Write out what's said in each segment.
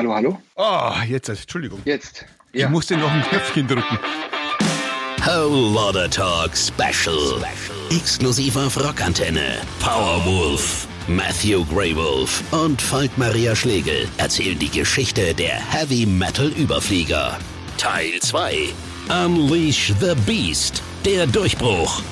Hallo, hallo? Ah, oh, jetzt, Entschuldigung. Jetzt. Ja. Ich musste noch ein Knöpfchen drücken. Whole Lotta Talk Special. Exklusiv auf Rockantenne. Powerwolf. Matthew Greywolf und Falk Maria Schlegel erzählen die Geschichte der Heavy Metal Überflieger. Teil 2. Unleash the Beast. Der Durchbruch.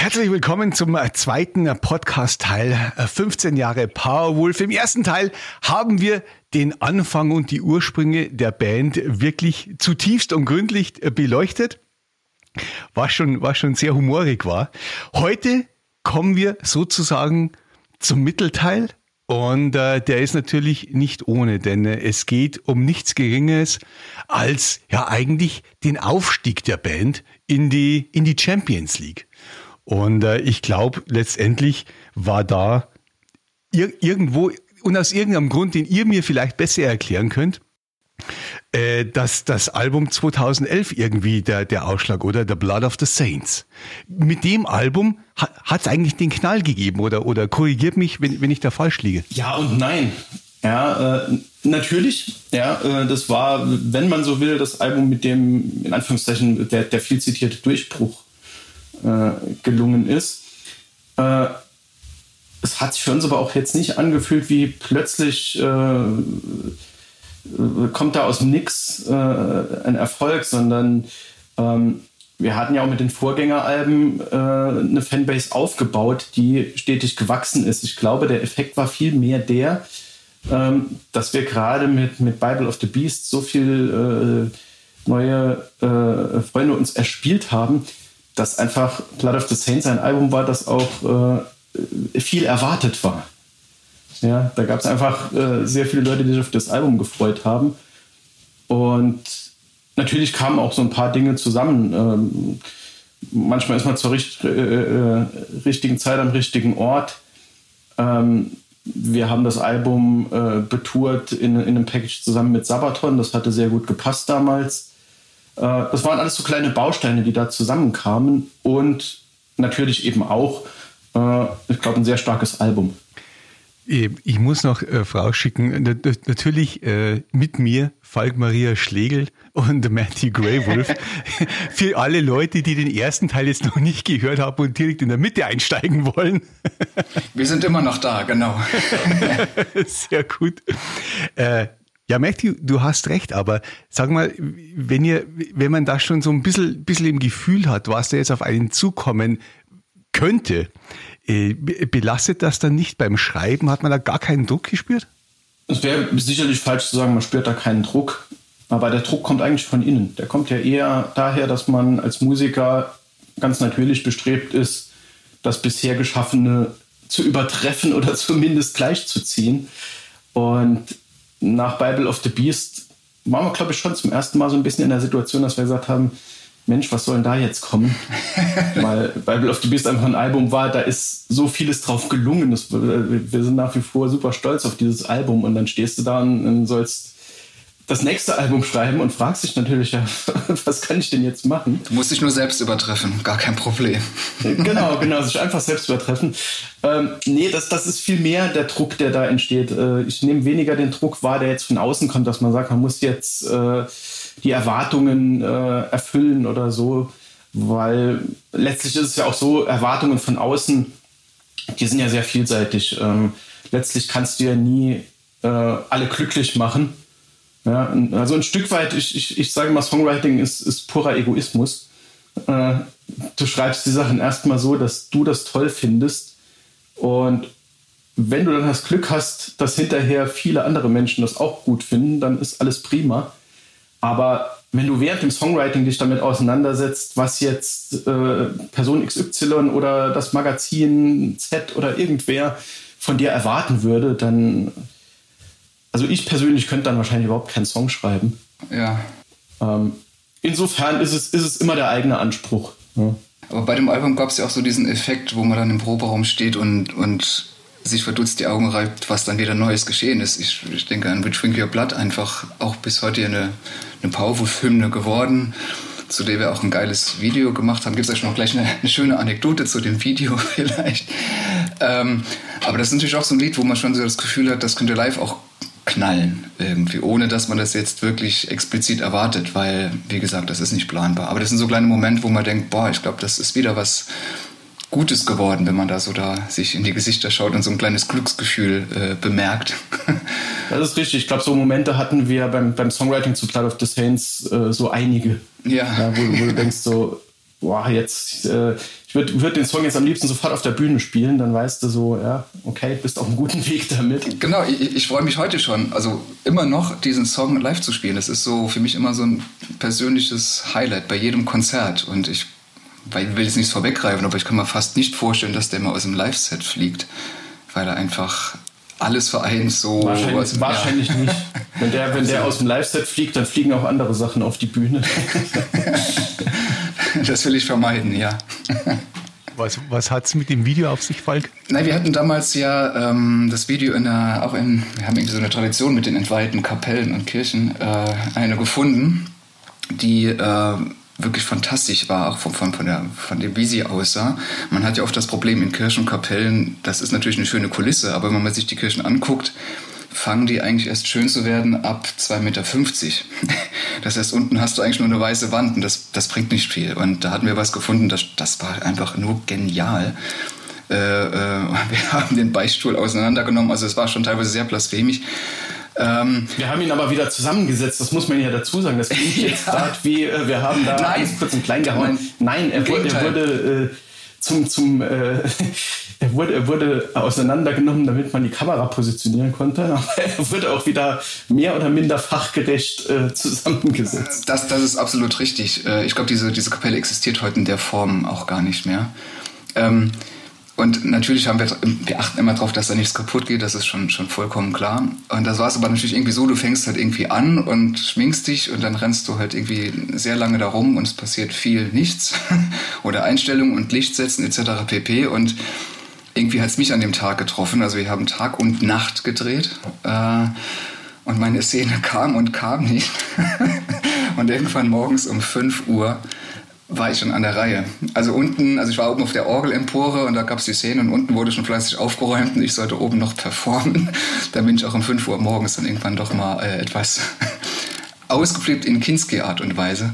Herzlich willkommen zum äh, zweiten äh, Podcast-Teil 15 äh, Jahre Powerwolf. Im ersten Teil haben wir den Anfang und die Ursprünge der Band wirklich zutiefst und gründlich beleuchtet, was schon, was schon sehr humorig war. Heute kommen wir sozusagen zum Mittelteil und äh, der ist natürlich nicht ohne, denn äh, es geht um nichts Geringeres als ja eigentlich den Aufstieg der Band in die, in die Champions League. Und äh, ich glaube, letztendlich war da ir irgendwo und aus irgendeinem Grund, den ihr mir vielleicht besser erklären könnt, äh, dass das Album 2011 irgendwie der, der Ausschlag oder The Blood of the Saints. Mit dem Album hat es eigentlich den Knall gegeben oder, oder korrigiert mich, wenn, wenn ich da falsch liege. Ja und nein. Ja, äh, natürlich. Ja, äh, das war, wenn man so will, das Album mit dem, in Anführungszeichen, der, der viel zitierte Durchbruch äh, gelungen ist. Äh, es hat sich für uns aber auch jetzt nicht angefühlt, wie plötzlich äh, äh kommt da aus dem Nix äh, ein Erfolg, sondern ähm, wir hatten ja auch mit den Vorgängeralben äh, eine Fanbase aufgebaut, die stetig gewachsen ist. Ich glaube, der Effekt war viel mehr der, ähm, dass wir gerade mit, mit Bible of the Beast so viel neue Freunde uns erspielt haben, dass einfach Blood of the Saints ein Album war, das auch äh, viel erwartet war. Ja, da gab es einfach äh, sehr viele Leute, die sich auf das Album gefreut haben. Und natürlich kamen auch so ein paar Dinge zusammen. Ähm, manchmal ist man zur richt äh, äh richtigen Zeit am richtigen Ort. Ähm, wir haben das Album äh, betourt in, in einem Package zusammen mit Sabaton. Das hatte sehr gut gepasst damals. Äh, das waren alles so kleine Bausteine, die da zusammenkamen und natürlich eben auch, äh, ich glaube, ein sehr starkes Album. Ich muss noch äh, vorausschicken, natürlich äh, mit mir Falk Maria Schlegel und Matthew Greywolf. Für alle Leute, die den ersten Teil jetzt noch nicht gehört haben und direkt in der Mitte einsteigen wollen. Wir sind immer noch da, genau. Sehr gut. Äh, ja, Matthew, du hast recht, aber sag mal, wenn ihr, wenn man da schon so ein bisschen, bisschen im Gefühl hat, was da jetzt auf einen zukommen könnte, äh, belastet das dann nicht beim Schreiben? Hat man da gar keinen Druck gespürt? Es wäre sicherlich falsch zu sagen, man spürt da keinen Druck. Aber der Druck kommt eigentlich von innen. Der kommt ja eher daher, dass man als Musiker ganz natürlich bestrebt ist, das bisher Geschaffene zu übertreffen oder zumindest gleichzuziehen. Und nach Bible of the Beast waren wir, glaube ich, schon zum ersten Mal so ein bisschen in der Situation, dass wir gesagt haben, Mensch, was soll denn da jetzt kommen? Weil Bible of the Beast einfach ein Album war, da ist so vieles drauf gelungen. Wir sind nach wie vor super stolz auf dieses Album und dann stehst du da und sollst das nächste Album schreiben und fragst dich natürlich, ja, was kann ich denn jetzt machen? Du musst dich nur selbst übertreffen, gar kein Problem. genau, genau, sich einfach selbst übertreffen. Ähm, nee, das, das ist viel mehr der Druck, der da entsteht. Äh, ich nehme weniger den Druck wahr, der jetzt von außen kommt, dass man sagt, man muss jetzt äh, die Erwartungen äh, erfüllen oder so, weil letztlich ist es ja auch so, Erwartungen von außen, die sind ja sehr vielseitig. Ähm, letztlich kannst du ja nie äh, alle glücklich machen ja, also ein Stück weit, ich, ich, ich sage mal, Songwriting ist, ist purer Egoismus. Äh, du schreibst die Sachen erstmal so, dass du das toll findest. Und wenn du dann das Glück hast, dass hinterher viele andere Menschen das auch gut finden, dann ist alles prima. Aber wenn du während dem Songwriting dich damit auseinandersetzt, was jetzt äh, Person XY oder das Magazin Z oder irgendwer von dir erwarten würde, dann also ich persönlich könnte dann wahrscheinlich überhaupt keinen Song schreiben. Ja. Ähm, insofern ist es, ist es immer der eigene Anspruch. Ja. Aber bei dem Album gab es ja auch so diesen Effekt, wo man dann im Proberaum steht und, und sich verdutzt die Augen reibt, was dann wieder Neues geschehen ist. Ich, ich denke an Drink Your Blood, einfach auch bis heute eine, eine Powerful-Hymne geworden, zu der wir auch ein geiles Video gemacht haben. Gibt es euch noch gleich eine, eine, schöne Anekdote zu dem Video vielleicht? ähm, aber das ist natürlich auch so ein Lied, wo man schon so das Gefühl hat, das könnte live auch knallen irgendwie, ohne dass man das jetzt wirklich explizit erwartet, weil, wie gesagt, das ist nicht planbar. Aber das sind so kleine Momente, wo man denkt, boah, ich glaube, das ist wieder was Gutes geworden, wenn man da so da sich in die Gesichter schaut und so ein kleines Glücksgefühl äh, bemerkt. Das ist richtig. Ich glaube, so Momente hatten wir beim, beim Songwriting zu Blood of the Saints äh, so einige. Ja. ja wo, wo, du denkst so, boah, jetzt, äh, ich würde würd den Song jetzt am liebsten sofort auf der Bühne spielen, dann weißt du so, ja, okay, bist auf einem guten Weg damit. Genau, ich, ich freue mich heute schon, also immer noch diesen Song live zu spielen. Das ist so für mich immer so ein persönliches Highlight bei jedem Konzert und ich weil will jetzt nichts vorweggreifen, aber ich kann mir fast nicht vorstellen, dass der mal aus dem Live-Set fliegt, weil er einfach alles vereint so. Wahrscheinlich, was, wahrscheinlich ja. nicht. Wenn der, wenn der aus dem Live-Set fliegt, dann fliegen auch andere Sachen auf die Bühne. das will ich vermeiden, ja. Was, was hat es mit dem Video auf sich, Falk? Nein, wir hatten damals ja ähm, das Video in der, auch in, wir haben irgendwie so eine Tradition mit den entweihten Kapellen und Kirchen, äh, eine gefunden, die äh, wirklich fantastisch war, auch von, von, von, der, von dem, wie sie aussah. Man hat ja oft das Problem in Kirchen und Kapellen, das ist natürlich eine schöne Kulisse, aber wenn man sich die Kirchen anguckt, fangen die eigentlich erst schön zu werden ab 2,50 Meter. Das heißt, unten hast du eigentlich nur eine weiße Wand und das, das bringt nicht viel. Und da hatten wir was gefunden, das, das war einfach nur genial. Äh, äh, wir haben den Beichtstuhl auseinandergenommen, also es war schon teilweise sehr blasphemisch. Ähm, wir haben ihn aber wieder zusammengesetzt, das muss man ja dazu sagen. Das klingt jetzt ja. gerade wie, äh, wir haben da Nein. kurz und klein gehauen. Nein, er, wurde, zum, zum äh, er, wurde, er wurde auseinandergenommen, damit man die Kamera positionieren konnte. Aber er wurde auch wieder mehr oder minder fachgerecht äh, zusammengesetzt. Das, das ist absolut richtig. Äh, ich glaube, diese, diese Kapelle existiert heute in der Form auch gar nicht mehr. Ähm, und natürlich haben wir, wir achten immer darauf, dass da nichts kaputt geht, das ist schon, schon vollkommen klar. Und das war es aber natürlich irgendwie so, du fängst halt irgendwie an und schminkst dich und dann rennst du halt irgendwie sehr lange da rum und es passiert viel nichts. Oder Einstellungen und Licht setzen etc. pp. Und irgendwie hat es mich an dem Tag getroffen. Also wir haben Tag und Nacht gedreht. Äh, und meine Szene kam und kam nicht. und irgendwann morgens um 5 Uhr war ich schon an der Reihe. Also unten, also ich war oben auf der Orgelempore und da gab es die Szene und unten wurde schon fleißig aufgeräumt und ich sollte oben noch performen. Da bin ich auch um 5 Uhr morgens dann irgendwann doch mal äh, etwas ausgeflippt in Kinski-Art und Weise.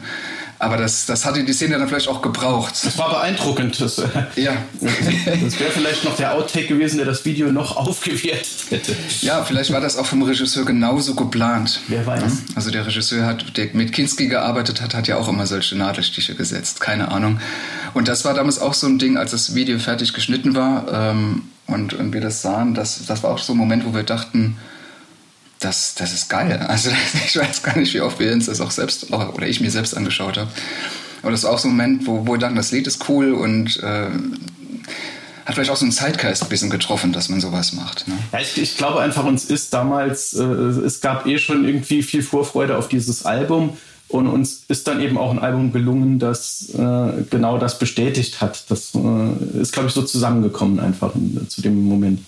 Aber das, das hatte die Szene dann vielleicht auch gebraucht. Das war beeindruckend. Das, äh, ja. das wäre vielleicht noch der Outtake gewesen, der das Video noch aufgewertet hätte. Ja, vielleicht war das auch vom Regisseur genauso geplant. Wer weiß. Also der Regisseur, hat, der mit Kinski gearbeitet hat, hat ja auch immer solche Nadelstiche gesetzt. Keine Ahnung. Und das war damals auch so ein Ding, als das Video fertig geschnitten war ähm, und, und wir das sahen. Das, das war auch so ein Moment, wo wir dachten, das, das ist geil. Also ich weiß gar nicht, wie oft wir uns das auch selbst, oder ich mir selbst angeschaut habe. Aber das ist auch so ein Moment, wo, wo wir dachten, das Lied ist cool und äh, hat vielleicht auch so einen Zeitgeist ein bisschen getroffen, dass man sowas macht. Ne? Ja, ich, ich, glaube einfach, uns ist damals, äh, es gab eh schon irgendwie viel Vorfreude auf dieses Album und uns ist dann eben auch ein Album gelungen, das äh, genau das bestätigt hat. Das äh, ist, glaube ich, so zusammengekommen einfach in, zu dem Moment.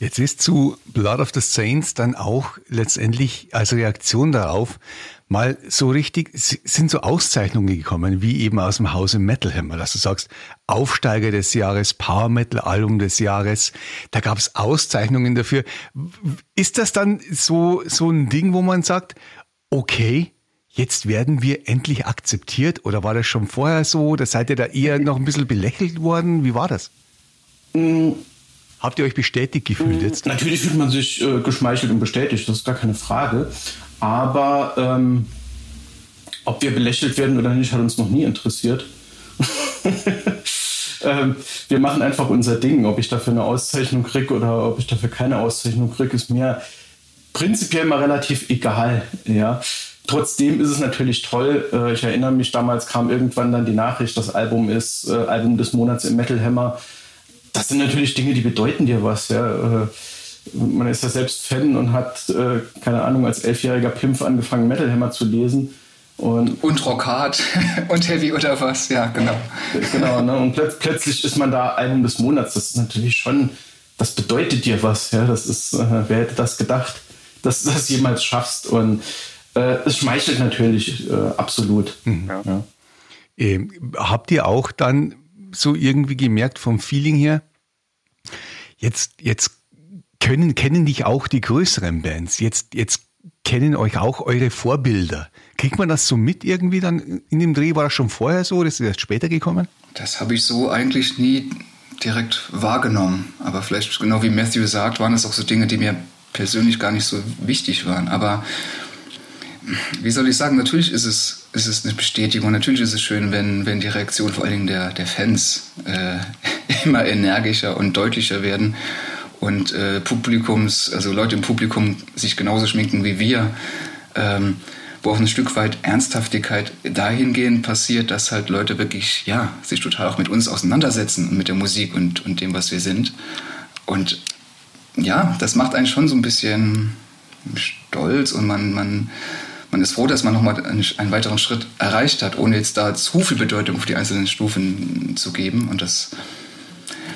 Jetzt ist zu Blood of the Saints dann auch letztendlich als Reaktion darauf mal so richtig, sind so Auszeichnungen gekommen, wie eben aus dem Hause Metal Hammer, dass du sagst, Aufsteiger des Jahres, Power Metal Album des Jahres, da gab es Auszeichnungen dafür. Ist das dann so, so ein Ding, wo man sagt, okay, jetzt werden wir endlich akzeptiert oder war das schon vorher so? Da seid ihr da eher noch ein bisschen belächelt worden? Wie war das? Habt ihr euch bestätigt gefühlt jetzt? Natürlich fühlt man sich äh, geschmeichelt und bestätigt, das ist gar keine Frage. Aber ähm, ob wir belächelt werden oder nicht, hat uns noch nie interessiert. ähm, wir machen einfach unser Ding. Ob ich dafür eine Auszeichnung kriege oder ob ich dafür keine Auszeichnung kriege, ist mir prinzipiell mal relativ egal. Ja. Trotzdem ist es natürlich toll. Äh, ich erinnere mich, damals kam irgendwann dann die Nachricht, das Album ist äh, Album des Monats im Metal Hammer das sind natürlich Dinge, die bedeuten dir was. Ja. Äh, man ist ja selbst Fan und hat, äh, keine Ahnung, als elfjähriger Pimpf angefangen, Metal Hammer zu lesen. Und, und Rockhard und Heavy oder was, ja, genau. Genau, ne? und plöt plötzlich ist man da Album des Monats. Das ist natürlich schon, das bedeutet dir was. Ja? Das ist, äh, wer hätte das gedacht, dass du das jemals schaffst? Und äh, es schmeichelt natürlich äh, absolut. Mhm. Ja. Ähm, habt ihr auch dann so irgendwie gemerkt vom Feeling her, Jetzt, jetzt können, kennen dich auch die größeren Bands. Jetzt, jetzt kennen euch auch eure Vorbilder. Kriegt man das so mit irgendwie dann in dem Dreh? War das schon vorher so? Das ist erst später gekommen? Das habe ich so eigentlich nie direkt wahrgenommen. Aber vielleicht, genau wie Matthew sagt, waren das auch so Dinge, die mir persönlich gar nicht so wichtig waren. Aber wie soll ich sagen, natürlich ist es, ist es eine Bestätigung. Natürlich ist es schön, wenn, wenn die Reaktionen vor allen Dingen der, der Fans äh, immer energischer und deutlicher werden und äh, Publikums, also Leute im Publikum sich genauso schminken wie wir. Ähm, wo auch ein Stück weit Ernsthaftigkeit dahingehend passiert, dass halt Leute wirklich, ja, sich total auch mit uns auseinandersetzen und mit der Musik und, und dem, was wir sind. Und ja, das macht einen schon so ein bisschen stolz und man, man, man ist froh, dass man nochmal einen, weiteren Schritt erreicht hat, ohne jetzt da zu viel Bedeutung auf die einzelnen Stufen zu geben. Und das,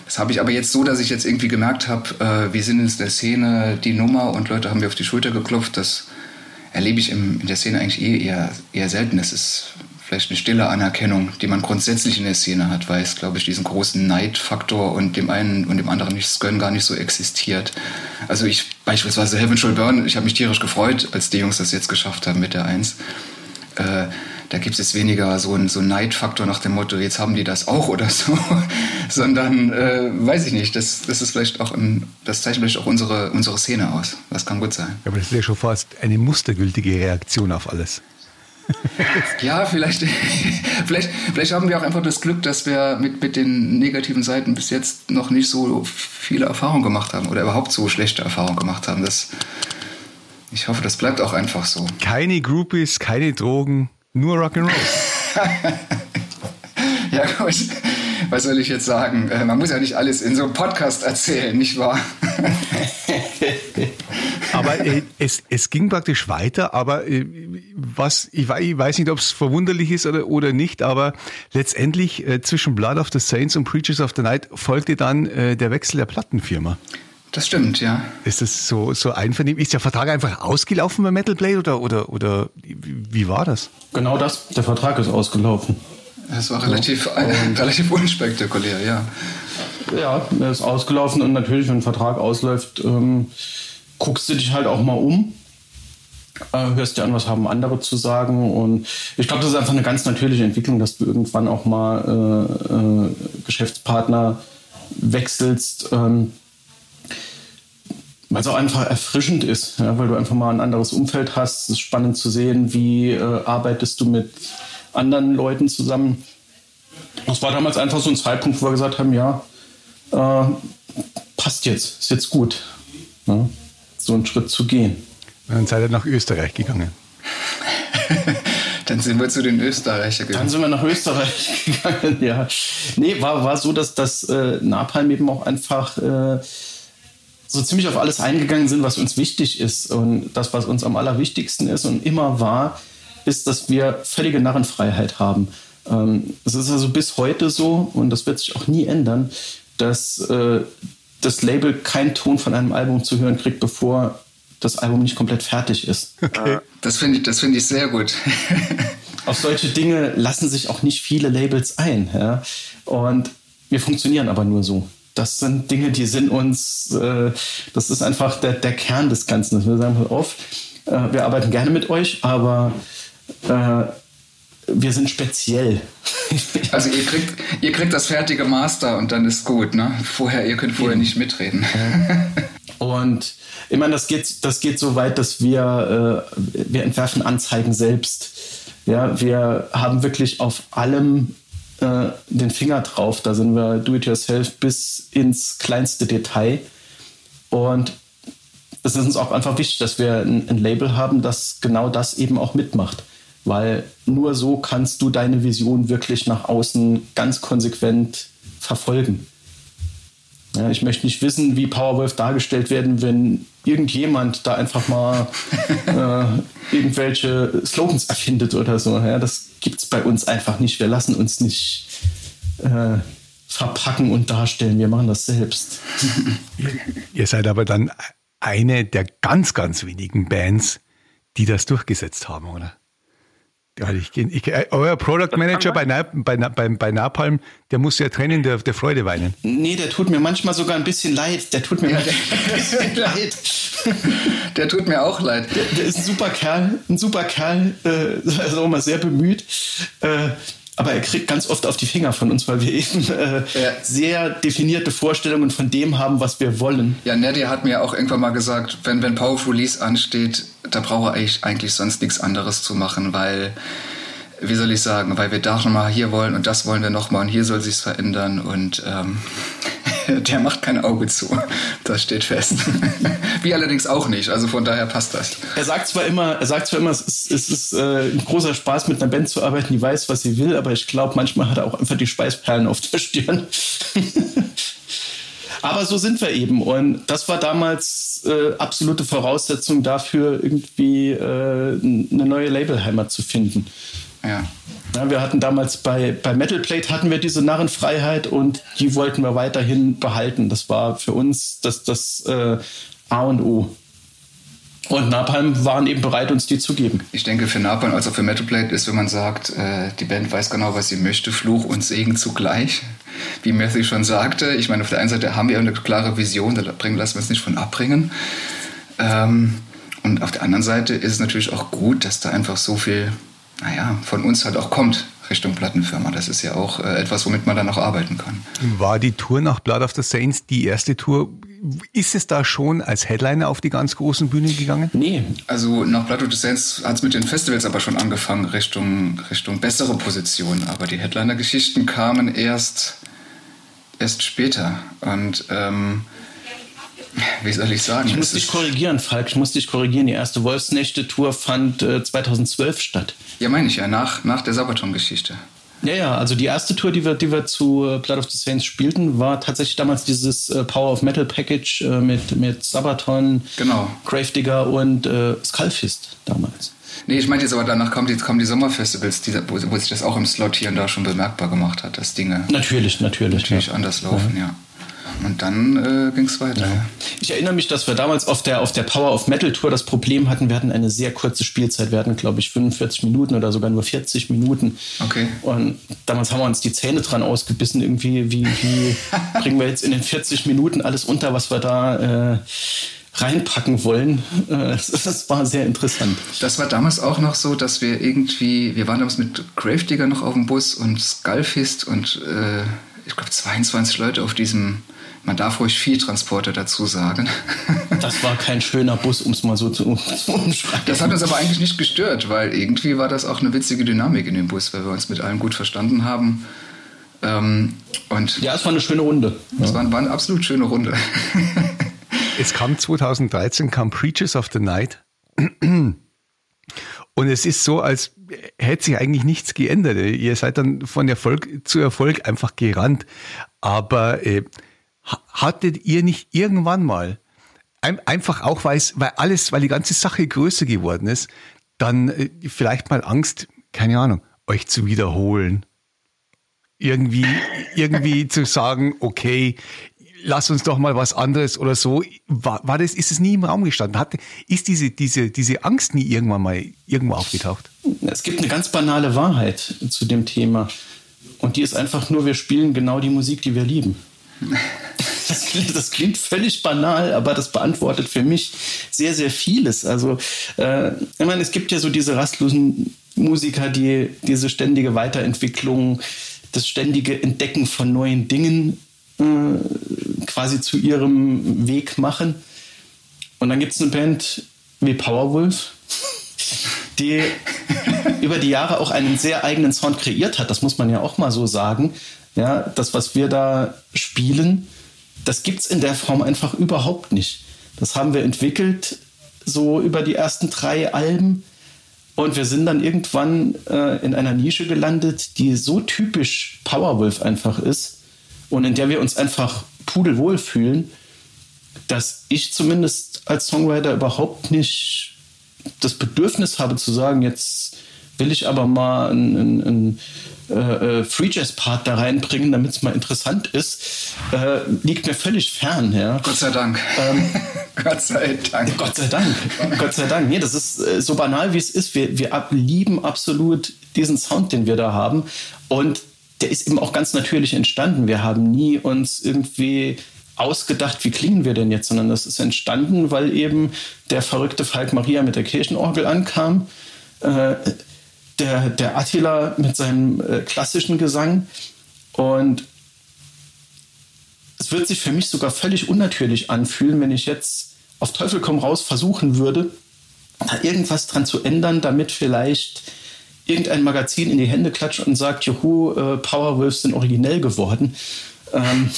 das habe ich aber jetzt so, dass ich jetzt irgendwie gemerkt habe, äh, wir sind in der Szene die Nummer und Leute haben mir auf die Schulter geklopft. Das erlebe ich in der Szene eigentlich eh eher, eher selten. Es ist vielleicht eine stille Anerkennung, die man grundsätzlich in der Szene hat, weil es, glaube ich, diesen großen Neidfaktor und dem einen und dem anderen nichts gönnen gar nicht so existiert. Also ich beispielsweise Heaven Shall Burn, ich habe mich tierisch gefreut, als die Jungs das jetzt geschafft haben mit der Eins. Äh, da gibt es weniger so einen so Neidfaktor nach dem Motto, jetzt haben die das auch oder so, sondern äh, weiß ich nicht, das, das ist vielleicht auch ein, das zeichnet vielleicht auch unsere, unsere Szene aus. Das kann gut sein. Ja, aber das ist ja schon fast eine mustergültige Reaktion auf alles. ja, vielleicht, vielleicht, vielleicht haben wir auch einfach das Glück, dass wir mit, mit den negativen Seiten bis jetzt noch nicht so viele Erfahrungen gemacht haben oder überhaupt so schlechte Erfahrungen gemacht haben. Das, ich hoffe, das bleibt auch einfach so. Keine Groupies, keine Drogen, nur Rock'n'Roll. ja, gut. Was soll ich jetzt sagen? Äh, man muss ja nicht alles in so einem Podcast erzählen, nicht wahr? aber äh, es, es ging praktisch weiter, aber äh, was, ich, ich, weiß nicht, ob es verwunderlich ist oder, oder nicht, aber letztendlich äh, zwischen Blood of the Saints und Preachers of the Night folgte dann der Wechsel der Plattenfirma. Das stimmt, ja. Ist das so, so einvernehmen? Ist der Vertrag einfach ausgelaufen bei Metal Blade oder, oder, oder wie war das? Genau das, der Vertrag ist ausgelaufen. Das war relativ, ja. relativ unspektakulär, ja. Ja, er ist ausgelaufen und natürlich, wenn ein Vertrag ausläuft, ähm, guckst du dich halt auch mal um, äh, hörst dir an, was haben andere zu sagen und ich glaube, das ist einfach eine ganz natürliche Entwicklung, dass du irgendwann auch mal äh, äh, Geschäftspartner wechselst. Ähm, weil es auch einfach erfrischend ist, ja, weil du einfach mal ein anderes Umfeld hast. Es ist spannend zu sehen, wie äh, arbeitest du mit anderen Leuten zusammen. Das war damals einfach so ein Zeitpunkt, wo wir gesagt haben, ja, äh, passt jetzt, ist jetzt gut, ja, so einen Schritt zu gehen. Und dann seid ihr nach Österreich gegangen. Dann sind wir zu den Österreichern gegangen. Dann sind wir nach Österreich gegangen, ja. Nee, war, war so, dass das äh, Napalm eben auch einfach äh, so ziemlich auf alles eingegangen sind, was uns wichtig ist. Und das, was uns am allerwichtigsten ist und immer war, ist, dass wir völlige Narrenfreiheit haben. Ähm, es ist also bis heute so, und das wird sich auch nie ändern, dass äh, das Label keinen Ton von einem Album zu hören kriegt, bevor das Album nicht komplett fertig ist. Okay. Das finde ich, find ich sehr gut. Auf solche Dinge lassen sich auch nicht viele Labels ein. Ja? Und wir funktionieren aber nur so das sind Dinge, die sind uns, äh, das ist einfach der, der Kern des Ganzen. Wir sagen oft, äh, wir arbeiten gerne mit euch, aber äh, wir sind speziell. Also ihr kriegt, ihr kriegt das fertige Master und dann ist gut, ne? Vorher, ihr könnt vorher nicht mitreden. Und ich meine, das geht, das geht so weit, dass wir, äh, wir entwerfen Anzeigen selbst. Ja, wir haben wirklich auf allem äh, den Finger drauf. Da sind wir do-it-yourself bis ins kleinste Detail. Und es ist uns auch einfach wichtig, dass wir ein, ein Label haben, das genau das eben auch mitmacht. Weil nur so kannst du deine Vision wirklich nach außen ganz konsequent verfolgen. Ja, ich möchte nicht wissen, wie Powerwolf dargestellt werden, wenn irgendjemand da einfach mal äh, irgendwelche Slogans erfindet oder so. Ja, das gibt es bei uns einfach nicht. Wir lassen uns nicht äh, verpacken und darstellen. Wir machen das selbst. Ihr seid aber dann eine der ganz, ganz wenigen Bands, die das durchgesetzt haben, oder? Ich, ich, äh, euer Product Manager bei, bei, bei, bei Napalm, der muss ja Tränen der, der Freude weinen. Nee, der tut mir manchmal sogar ein bisschen leid. Der tut mir ja, ein bisschen leid. Der tut mir auch leid. Der, der, ist ein super Kerl, ein super Kerl, äh, also auch mal sehr bemüht. Äh, aber er kriegt ganz oft auf die Finger von uns, weil wir eben äh, ja. sehr definierte Vorstellungen von dem haben, was wir wollen. Ja, Nadia hat mir auch irgendwann mal gesagt, wenn, wenn Powerful Release ansteht, da brauche ich eigentlich sonst nichts anderes zu machen, weil, wie soll ich sagen, weil wir da nochmal hier wollen und das wollen wir nochmal und hier soll sich's verändern und ähm, der macht kein Auge zu. Das steht fest. Wir allerdings auch nicht. Also von daher passt das. Er sagt zwar immer, er sagt zwar immer, es ist, es ist äh, ein großer Spaß, mit einer Band zu arbeiten, die weiß, was sie will, aber ich glaube, manchmal hat er auch einfach die Speisperlen auf der Stirn. aber so sind wir eben. Und das war damals äh, absolute Voraussetzung dafür, irgendwie äh, eine neue Labelheimat zu finden. Ja. Ja, wir hatten damals bei, bei Metal Plate hatten wir diese Narrenfreiheit und die wollten wir weiterhin behalten. Das war für uns das, das äh, A und O. Und Napalm waren eben bereit, uns die zu geben. Ich denke, für Napalm als auch für Metal Plate ist, wenn man sagt, äh, die Band weiß genau, was sie möchte, Fluch und Segen zugleich. Wie Matthew schon sagte, ich meine, auf der einen Seite haben wir eine klare Vision, da bringen, lassen wir uns nicht von abbringen. Ähm, und auf der anderen Seite ist es natürlich auch gut, dass da einfach so viel naja, von uns halt auch kommt Richtung Plattenfirma. Das ist ja auch äh, etwas, womit man dann auch arbeiten kann. War die Tour nach Blood of the Saints die erste Tour? Ist es da schon als Headliner auf die ganz großen Bühnen gegangen? Nee. Also nach Blood of the Saints hat es mit den Festivals aber schon angefangen, Richtung, Richtung bessere Positionen. Aber die Headliner-Geschichten kamen erst, erst später. Und ähm, wie soll ich sagen? Ich muss dich korrigieren, Falk. Ich muss dich korrigieren. Die erste Wolfsnächte-Tour fand äh, 2012 statt. Ja, meine ich ja, nach, nach der Sabaton-Geschichte. Ja, ja, also die erste Tour, die wir, die wir zu äh, Blood of the Saints spielten, war tatsächlich damals dieses äh, Power of Metal Package äh, mit, mit Sabaton, genau. Gravedigger und äh, Skullfist damals. Nee, ich meinte jetzt aber danach kommen die, kommen die Sommerfestivals, die, wo, wo, sich das auch im Slot hier und da schon bemerkbar gemacht hat, dass Dinge natürlich, natürlich, natürlich ja. anders laufen, ja. ja. Und dann äh, ging es weiter. Ja. Ich erinnere mich, dass wir damals auf der, auf der Power of Metal Tour das Problem hatten, wir hatten eine sehr kurze Spielzeit. Wir hatten, glaube ich, 45 Minuten oder sogar nur 40 Minuten. Okay. Und damals haben wir uns die Zähne dran ausgebissen, irgendwie, wie, wie bringen wir jetzt in den 40 Minuten alles unter, was wir da äh, reinpacken wollen. Äh, das war sehr interessant. Das war damals auch noch so, dass wir irgendwie, wir waren damals mit Gravedigger noch auf dem Bus und Skullfist und äh, ich glaube 22 Leute auf diesem man darf ruhig viel Transporter dazu sagen. Das war kein schöner Bus, um es mal so zu, umschreiben. Das hat uns aber eigentlich nicht gestört, weil irgendwie war das auch eine witzige Dynamik in dem Bus, weil wir uns mit allen gut verstanden haben. Ähm, und ja, es war eine schöne Runde. Es ja. war, war eine absolut schöne Runde. Es kam 2013, kam Preachers of the Night. Und es ist so, als hätte sich eigentlich nichts geändert. Ihr seid dann von Erfolg zu Erfolg einfach gerannt. Aber äh, hattet ihr nicht irgendwann mal, einfach auch weil, weil alles, weil die ganze Sache größer geworden ist, dann äh, vielleicht mal Angst, keine Ahnung, euch zu wiederholen? Irgendwie, irgendwie zu sagen, okay, lass uns doch mal was anderes oder so. War, war das, ist es nie im Raum gestanden? Hat, ist diese, diese, diese Angst nie irgendwann mal irgendwo aufgetaucht? Es gibt eine ganz banale Wahrheit zu dem Thema. Und die ist einfach nur, wir spielen genau die Musik, die wir lieben. Das klingt, das klingt, völlig banal, aber das beantwortet für mich sehr, sehr vieles. Also, äh, ich meine, es gibt ja so diese rastlosen Musiker, die diese ständige Weiterentwicklung, das ständige Entdecken von neuen Dingen äh, quasi zu ihrem Weg machen. Und dann gibt es eine Band wie Powerwolf, die über die Jahre auch einen sehr eigenen Sound kreiert hat. Das muss man ja auch mal so sagen. Ja, das, was wir da spielen, das gibt es in der Form einfach überhaupt nicht. Das haben wir entwickelt so über die ersten drei Alben und wir sind dann irgendwann äh, in einer Nische gelandet, die so typisch Powerwolf einfach ist und in der wir uns einfach pudelwohl fühlen, dass ich zumindest als Songwriter überhaupt nicht das Bedürfnis habe zu sagen, jetzt will ich aber mal ein, ein, ein äh, äh, Free Jazz Part da reinbringen, damit es mal interessant ist, äh, liegt mir völlig fern. Ja. Gott sei Dank. Ähm, Gott sei Dank. Gott sei Dank. Gott sei Dank. Nee, das ist äh, so banal, wie es ist. Wir, wir lieben absolut diesen Sound, den wir da haben. Und der ist eben auch ganz natürlich entstanden. Wir haben nie uns irgendwie ausgedacht, wie klingen wir denn jetzt, sondern das ist entstanden, weil eben der verrückte Falk Maria mit der Kirchenorgel ankam, äh, der, der Attila mit seinem äh, klassischen Gesang und es wird sich für mich sogar völlig unnatürlich anfühlen, wenn ich jetzt auf Teufel komm raus versuchen würde, da irgendwas dran zu ändern, damit vielleicht irgendein Magazin in die Hände klatscht und sagt, juhu, äh, Powerwolves sind originell geworden. Ähm,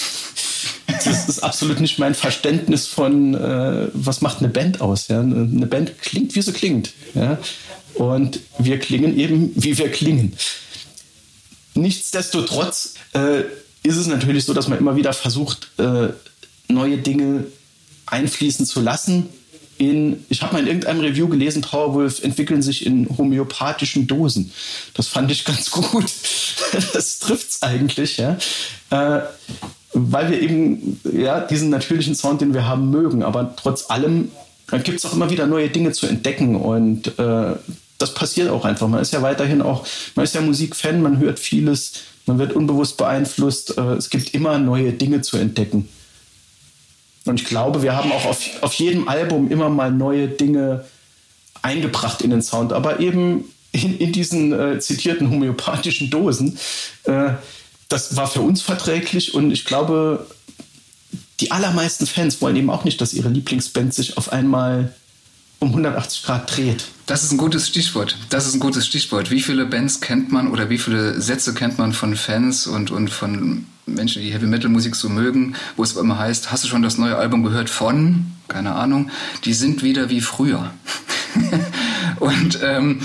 das ist absolut nicht mein Verständnis von, äh, was macht eine Band aus. Ja? Eine Band klingt, wie sie klingt. Ja? Und wir klingen eben, wie wir klingen. Nichtsdestotrotz äh, ist es natürlich so, dass man immer wieder versucht, äh, neue Dinge einfließen zu lassen. In, ich habe mal in irgendeinem Review gelesen, Powerwolf entwickeln sich in homöopathischen Dosen. Das fand ich ganz gut. das trifft es eigentlich, ja. Äh, weil wir eben ja, diesen natürlichen Sound, den wir haben, mögen. Aber trotz allem gibt es auch immer wieder neue Dinge zu entdecken und äh, das passiert auch einfach. Man ist ja weiterhin auch, man ist ja Musikfan, man hört vieles, man wird unbewusst beeinflusst. Äh, es gibt immer neue Dinge zu entdecken. Und ich glaube, wir haben auch auf, auf jedem Album immer mal neue Dinge eingebracht in den Sound, aber eben in, in diesen äh, zitierten homöopathischen Dosen. Äh, das war für uns verträglich und ich glaube, die allermeisten Fans wollen eben auch nicht, dass ihre Lieblingsband sich auf einmal um 180 Grad dreht. Das ist ein gutes Stichwort. Das ist ein gutes Stichwort. Wie viele Bands kennt man oder wie viele Sätze kennt man von Fans und, und von Menschen, die Heavy Metal Musik so mögen, wo es immer heißt, hast du schon das neue Album gehört von, keine Ahnung, die sind wieder wie früher. und ähm,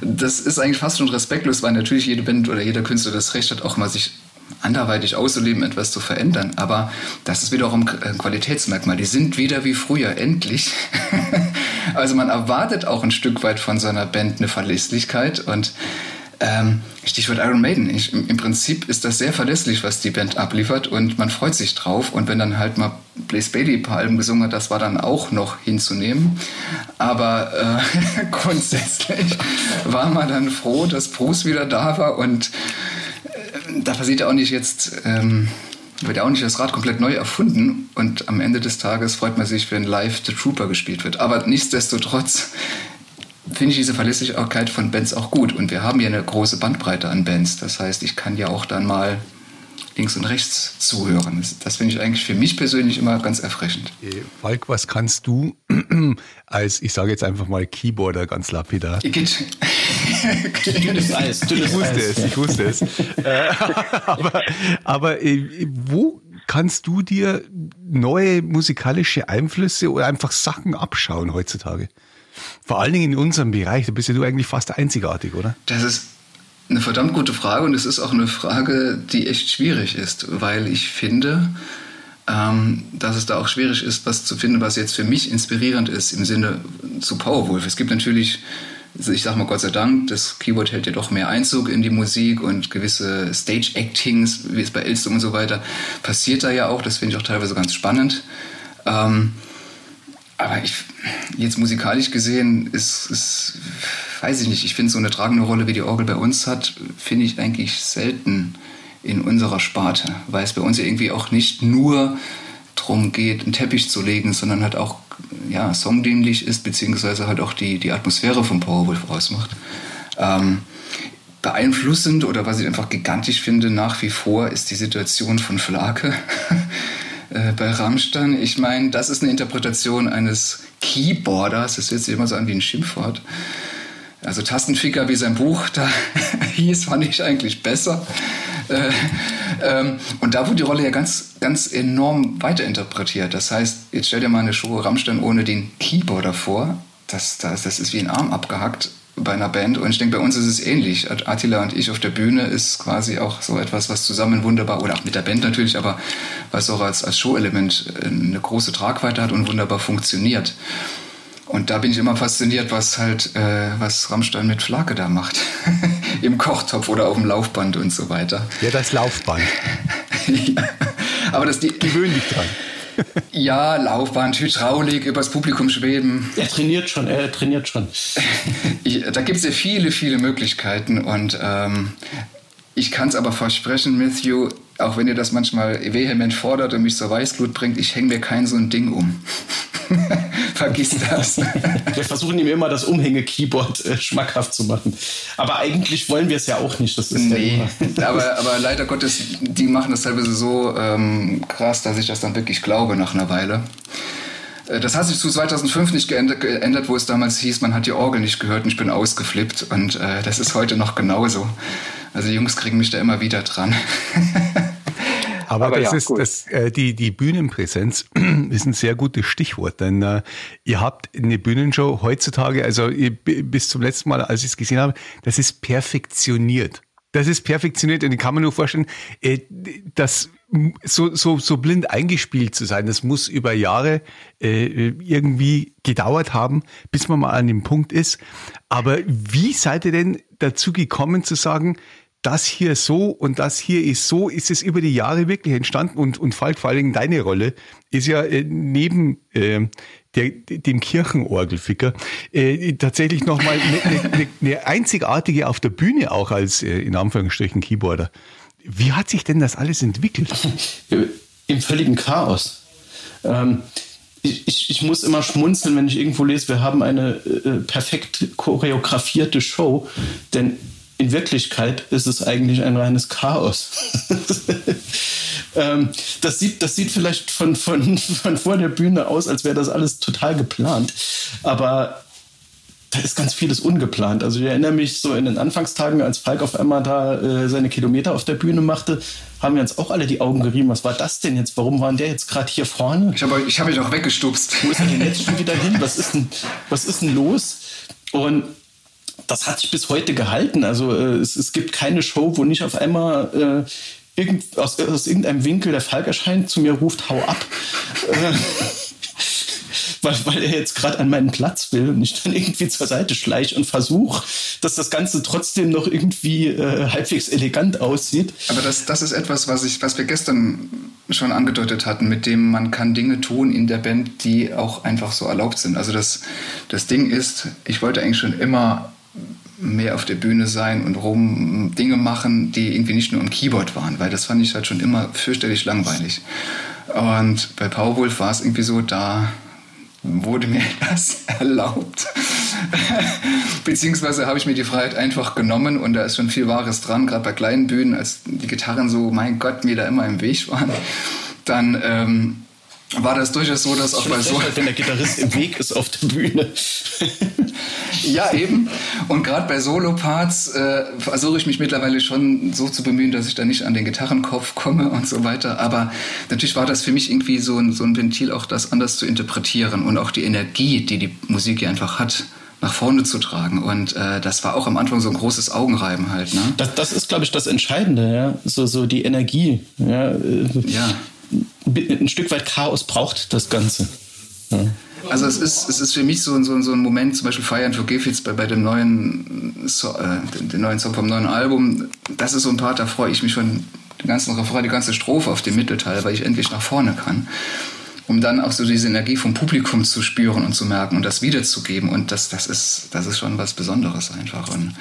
das ist eigentlich fast schon respektlos, weil natürlich jede Band oder jeder Künstler das Recht hat, auch mal sich anderweitig auszuleben, etwas zu verändern. Aber das ist wiederum ein Qualitätsmerkmal. Die sind wieder wie früher, endlich. also man erwartet auch ein Stück weit von so einer Band eine Verlässlichkeit und ähm, Stichwort Iron Maiden. Ich, Im Prinzip ist das sehr verlässlich, was die Band abliefert und man freut sich drauf. Und wenn dann halt mal Blaze Bailey ein paar Alben gesungen hat, das war dann auch noch hinzunehmen. Aber äh, grundsätzlich war man dann froh, dass Bruce wieder da war und da passiert ja auch nicht jetzt, ähm, wird ja auch nicht das Rad komplett neu erfunden und am Ende des Tages freut man sich, wenn live The Trooper gespielt wird. Aber nichtsdestotrotz finde ich diese Verlässlichkeit von Bands auch gut und wir haben ja eine große Bandbreite an Bands. Das heißt, ich kann ja auch dann mal links und rechts zuhören. Das, das finde ich eigentlich für mich persönlich immer ganz erfrischend. Falk, was kannst du als, ich sage jetzt einfach mal Keyboarder ganz lapidar? Dünnes Eis, dünnes ich wusste Eis. es, ich wusste es. Äh, aber aber äh, wo kannst du dir neue musikalische Einflüsse oder einfach Sachen abschauen heutzutage? Vor allen Dingen in unserem Bereich, da bist ja du eigentlich fast einzigartig, oder? Das ist eine verdammt gute Frage und es ist auch eine Frage, die echt schwierig ist, weil ich finde, ähm, dass es da auch schwierig ist, was zu finden, was jetzt für mich inspirierend ist im Sinne zu Powerwolf. Es gibt natürlich, ich sag mal Gott sei Dank, das Keyboard hält ja doch mehr Einzug in die Musik und gewisse Stage-Actings, wie es bei Elstum und so weiter, passiert da ja auch. Das finde ich auch teilweise ganz spannend. Ähm, aber ich, jetzt musikalisch gesehen, ist, ist weiß ich nicht, ich finde so eine tragende Rolle, wie die Orgel bei uns hat, finde ich eigentlich selten in unserer Sparte, weil es bei uns ja irgendwie auch nicht nur darum geht, einen Teppich zu legen, sondern halt auch ja, songdienlich ist, beziehungsweise halt auch die, die Atmosphäre vom Powerwolf ausmacht. Ähm, beeinflussend oder was ich einfach gigantisch finde nach wie vor ist die Situation von Flake äh, bei Rammstein. Ich meine, das ist eine Interpretation eines Keyboarders, das hört sich immer so an wie ein Schimpfwort. Also Tastenficker, wie sein Buch da hieß, fand ich eigentlich besser. Äh, ähm, und da wurde die Rolle ja ganz, ganz enorm weiterinterpretiert. Das heißt, jetzt stell dir mal eine Show Rammstein ohne den Keyboarder vor. Das, das, das ist wie ein Arm abgehackt bei einer Band. Und ich denke, bei uns ist es ähnlich. Attila und ich auf der Bühne ist quasi auch so etwas, was zusammen wunderbar, oder auch mit der Band natürlich, aber was auch als, als Show-Element eine große Tragweite hat und wunderbar funktioniert. Und da bin ich immer fasziniert, was halt, äh, was Rammstein mit Flake da macht. Im Kochtopf oder auf dem Laufband und so weiter. Ja, das Laufband. ja. Aber das die. Gewöhn dich dran. ja, Laufbahn, Hydraulik, übers Publikum schweben. Er trainiert schon, er trainiert schon. ich, da gibt es ja viele, viele Möglichkeiten und ähm, ich kann es aber versprechen, Matthew, auch wenn ihr das manchmal vehement fordert und mich zur Weißglut bringt, ich hänge mir kein so ein Ding um. Vergiss das. wir versuchen ihm immer das Umhänge-Keyboard äh, schmackhaft zu machen. Aber eigentlich wollen wir es ja auch nicht. Das ist nee, aber, aber leider Gottes, die machen das teilweise so ähm, krass, dass ich das dann wirklich glaube nach einer Weile. Äh, das hat sich zu 2005 nicht geändert, wo es damals hieß, man hat die Orgel nicht gehört und ich bin ausgeflippt. Und äh, das ist heute noch genauso. Also die Jungs kriegen mich da immer wieder dran. Aber, Aber das ja, ist das, äh, die, die Bühnenpräsenz ist ein sehr gutes Stichwort, denn äh, ihr habt eine Bühnenshow heutzutage, also bis zum letzten Mal, als ich es gesehen habe, das ist perfektioniert. Das ist perfektioniert und ich kann mir nur vorstellen, äh, das so, so, so blind eingespielt zu sein, das muss über Jahre äh, irgendwie gedauert haben, bis man mal an dem Punkt ist. Aber wie seid ihr denn dazu gekommen zu sagen, das hier so und das hier ist so, ist es über die Jahre wirklich entstanden und, und Falk, vor allem deine Rolle ist ja äh, neben äh, der, dem Kirchenorgelficker äh, tatsächlich nochmal eine ne, ne, ne einzigartige auf der Bühne auch als äh, in Anführungsstrichen Keyboarder. Wie hat sich denn das alles entwickelt? Im völligen Chaos. Ähm, ich, ich, ich, muss immer schmunzeln, wenn ich irgendwo lese, wir haben eine äh, perfekt choreografierte Show, denn in Wirklichkeit ist es eigentlich ein reines Chaos. ähm, das, sieht, das sieht vielleicht von, von, von vor der Bühne aus, als wäre das alles total geplant. Aber da ist ganz vieles ungeplant. Also ich erinnere mich so in den Anfangstagen, als Falk auf einmal da äh, seine Kilometer auf der Bühne machte, haben wir uns auch alle die Augen gerieben. Was war das denn jetzt? Warum waren der jetzt gerade hier vorne? Ich habe ich hab mich auch weggestupst. Wo ist er denn jetzt schon wieder hin? Was ist denn, was ist denn los? Und das hat sich bis heute gehalten. Also äh, es, es, gibt keine Show, wo nicht auf einmal äh, irgend, aus, aus, irgendeinem Winkel der Falk erscheint, zu mir ruft, hau ab. Äh, weil, weil er jetzt gerade an meinen Platz will und ich dann irgendwie zur Seite schleiche und versuche, dass das Ganze trotzdem noch irgendwie äh, halbwegs elegant aussieht. Aber das, das ist etwas, was, ich, was wir gestern schon angedeutet hatten, mit dem man kann Dinge tun in der Band, die auch einfach so erlaubt sind. Also das, das Ding ist, ich wollte eigentlich schon immer mehr auf der Bühne sein und rum Dinge machen, die irgendwie nicht nur am Keyboard waren, weil das fand ich halt schon immer fürchterlich langweilig. Und bei Powerwolf war es irgendwie so, da wurde mir das erlaubt. Beziehungsweise habe ich mir die Freiheit einfach genommen und da ist schon viel Wahres dran, gerade bei kleinen Bühnen, als die Gitarren so, mein Gott, mir da immer im Weg waren. Dann ähm, war das durchaus so, dass auch bei so. Wenn der Gitarrist im Weg ist auf der Bühne. ja, eben. Und gerade bei Solo-Parts äh, versuche ich mich mittlerweile schon so zu bemühen, dass ich da nicht an den Gitarrenkopf komme und so weiter. Aber natürlich war das für mich irgendwie so ein, so ein Ventil, auch das anders zu interpretieren und auch die Energie, die die Musik hier einfach hat nach vorne zu tragen. Und äh, das war auch am Anfang so ein großes Augenreiben halt. Ne? Das, das ist, glaube ich, das Entscheidende, ja. So, so die Energie. Ja. ja ein Stück weit Chaos braucht das Ganze. Ja. Also es ist, es ist für mich so, so, so ein Moment, zum Beispiel Fire and Forgive jetzt bei, bei dem neuen, so, äh, den, den, neuen Song vom neuen Album, das ist so ein Part, da freue ich mich schon den ganzen Refrain, die ganze Strophe auf dem Mittelteil, weil ich endlich nach vorne kann. Um dann auch so diese Energie vom Publikum zu spüren und zu merken und das wiederzugeben. Und das, das, ist, das ist schon was Besonderes einfach. Und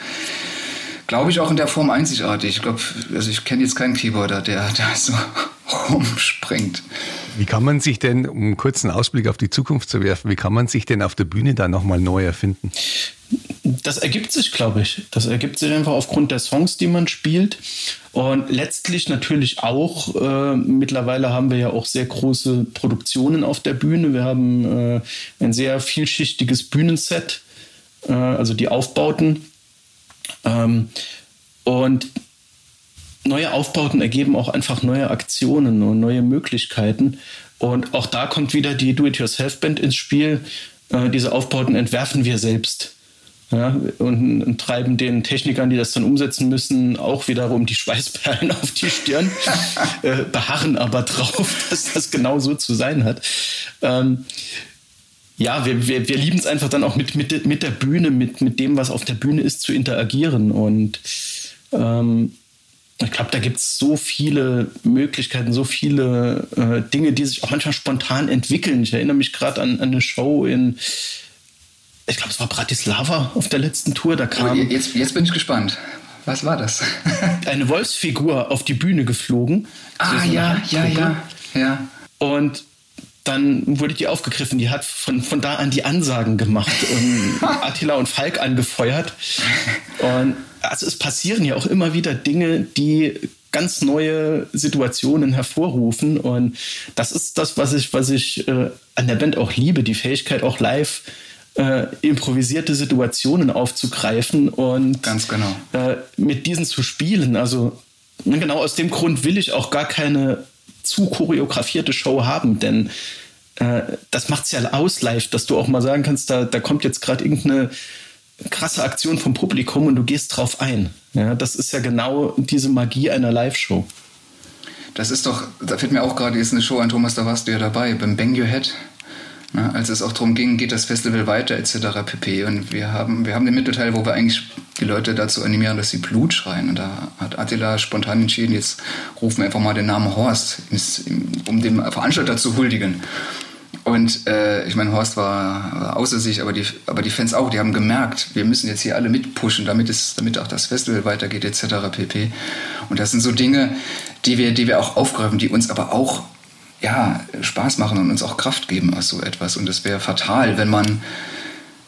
glaube ich auch in der Form einzigartig. Ich glaube, also ich kenne jetzt keinen Keyboarder, der da so rumspringt. Wie kann man sich denn, um einen kurzen Ausblick auf die Zukunft zu werfen, wie kann man sich denn auf der Bühne da nochmal neu erfinden? Das ergibt sich, glaube ich. Das ergibt sich einfach aufgrund der Songs, die man spielt. Und letztlich natürlich auch, äh, mittlerweile haben wir ja auch sehr große Produktionen auf der Bühne. Wir haben äh, ein sehr vielschichtiges Bühnenset, äh, also die Aufbauten. Ähm, und neue Aufbauten ergeben auch einfach neue Aktionen und neue Möglichkeiten. Und auch da kommt wieder die Do-It-Yourself-Band ins Spiel. Äh, diese Aufbauten entwerfen wir selbst. Ja, und, und, treiben den Technikern, die das dann umsetzen müssen, auch wiederum die Schweißperlen auf die Stirn, äh, beharren aber drauf, dass das genau so zu sein hat. Ähm, ja, wir, wir, wir lieben es einfach dann auch mit, mit, mit der Bühne, mit, mit dem, was auf der Bühne ist, zu interagieren. Und ähm, ich glaube, da gibt es so viele Möglichkeiten, so viele äh, Dinge, die sich auch manchmal spontan entwickeln. Ich erinnere mich gerade an, an, eine Show in, ich glaube, es war Bratislava auf der letzten Tour. Da kam. Oh, jetzt, jetzt bin ich gespannt. Was war das? eine Wolfsfigur auf die Bühne geflogen. Ah, so ja, ja, ja, ja. Und dann wurde die aufgegriffen. Die hat von, von da an die Ansagen gemacht und Attila und Falk angefeuert. Und also es passieren ja auch immer wieder Dinge, die ganz neue Situationen hervorrufen. Und das ist das, was ich, was ich äh, an der Band auch liebe, die Fähigkeit auch live äh, improvisierte Situationen aufzugreifen und ganz genau. äh, mit diesen zu spielen. Also genau aus dem Grund will ich auch gar keine zu choreografierte Show haben, denn äh, das macht es ja aus live, dass du auch mal sagen kannst, da, da kommt jetzt gerade irgendeine krasse Aktion vom Publikum und du gehst drauf ein. Ja, das ist ja genau diese Magie einer Live-Show. Das ist doch, da fällt mir auch gerade jetzt eine Show an, Thomas, da warst du ja dabei, beim Bang Your Head. Na, als es auch darum ging, geht das Festival weiter etc. pp. Und wir haben, wir haben den Mittelteil, wo wir eigentlich die Leute dazu animieren, dass sie Blut schreien. Und da hat Attila spontan entschieden, jetzt rufen wir einfach mal den Namen Horst, um dem Veranstalter zu huldigen. Und äh, ich meine, Horst war, war, außer sich, aber die, aber die Fans auch, die haben gemerkt, wir müssen jetzt hier alle mitpushen, damit, es, damit auch das Festival weitergeht, etc. pp. Und das sind so Dinge, die wir, die wir auch aufgreifen, die uns aber auch ja, Spaß machen und uns auch Kraft geben aus so etwas. Und es wäre fatal, wenn man,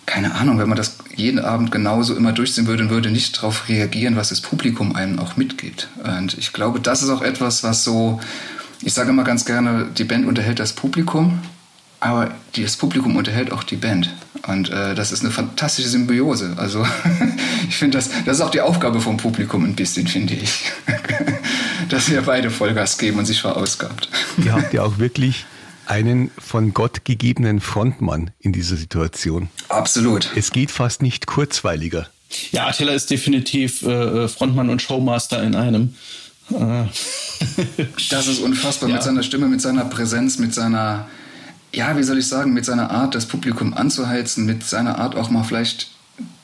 keine Ahnung, wenn man das jeden Abend genauso immer durchziehen würde und würde nicht darauf reagieren, was das Publikum einem auch mitgibt. Und ich glaube, das ist auch etwas, was so, ich sage immer ganz gerne, die Band unterhält das Publikum aber das Publikum unterhält auch die Band. Und äh, das ist eine fantastische Symbiose. Also ich finde, das, das ist auch die Aufgabe vom Publikum ein bisschen, finde ich. Dass wir beide Vollgas geben und sich verausgabt. Ihr habt ja auch wirklich einen von Gott gegebenen Frontmann in dieser Situation. Absolut. Es geht fast nicht kurzweiliger. Ja, Attila ist definitiv äh, äh Frontmann und Showmaster in einem. Äh. das ist unfassbar ja. mit seiner Stimme, mit seiner Präsenz, mit seiner ja, wie soll ich sagen, mit seiner Art, das Publikum anzuheizen, mit seiner Art auch mal vielleicht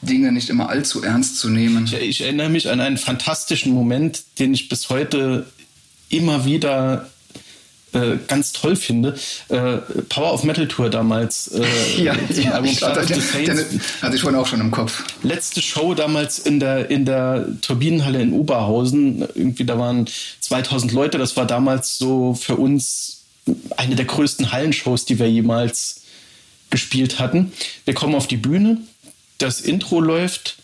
Dinge nicht immer allzu ernst zu nehmen. Ich, ich erinnere mich an einen fantastischen Moment, den ich bis heute immer wieder äh, ganz toll finde. Äh, Power of Metal Tour damals. Äh, ja, ja Album ich hatte, hatte ich vorhin auch schon im Kopf. Letzte Show damals in der, in der Turbinenhalle in Oberhausen. Irgendwie, da waren 2000 Leute. Das war damals so für uns eine der größten Hallenshows, die wir jemals gespielt hatten. Wir kommen auf die Bühne, das Intro läuft,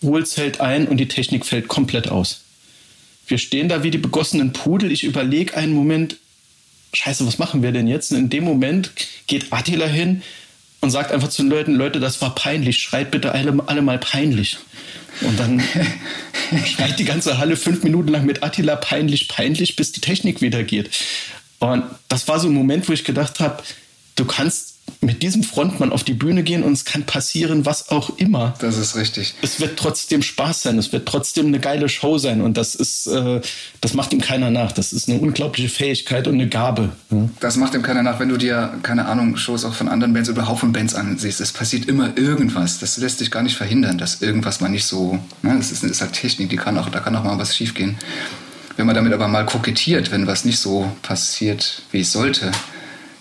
Wohlz hält ein und die Technik fällt komplett aus. Wir stehen da wie die begossenen Pudel. Ich überlege einen Moment, scheiße, was machen wir denn jetzt? Und in dem Moment geht Attila hin und sagt einfach zu den Leuten, Leute, das war peinlich, schreit bitte alle, alle mal peinlich. Und dann schreit die ganze Halle fünf Minuten lang mit Attila peinlich, peinlich, bis die Technik wieder geht. Und das war so ein Moment, wo ich gedacht habe, du kannst mit diesem Frontmann auf die Bühne gehen und es kann passieren, was auch immer. Das ist richtig. Es wird trotzdem Spaß sein, es wird trotzdem eine geile Show sein und das ist, äh, das macht ihm keiner nach. Das ist eine unglaubliche Fähigkeit und eine Gabe. Ja. Das macht ihm keiner nach, wenn du dir, keine Ahnung, Shows auch von anderen Bands oder Haufen Bands ansiehst. Es passiert immer irgendwas. Das lässt sich gar nicht verhindern, dass irgendwas mal nicht so, ne, das ist, ist halt Technik, die kann auch, da kann auch mal was schiefgehen. Wenn man damit aber mal kokettiert, wenn was nicht so passiert, wie es sollte,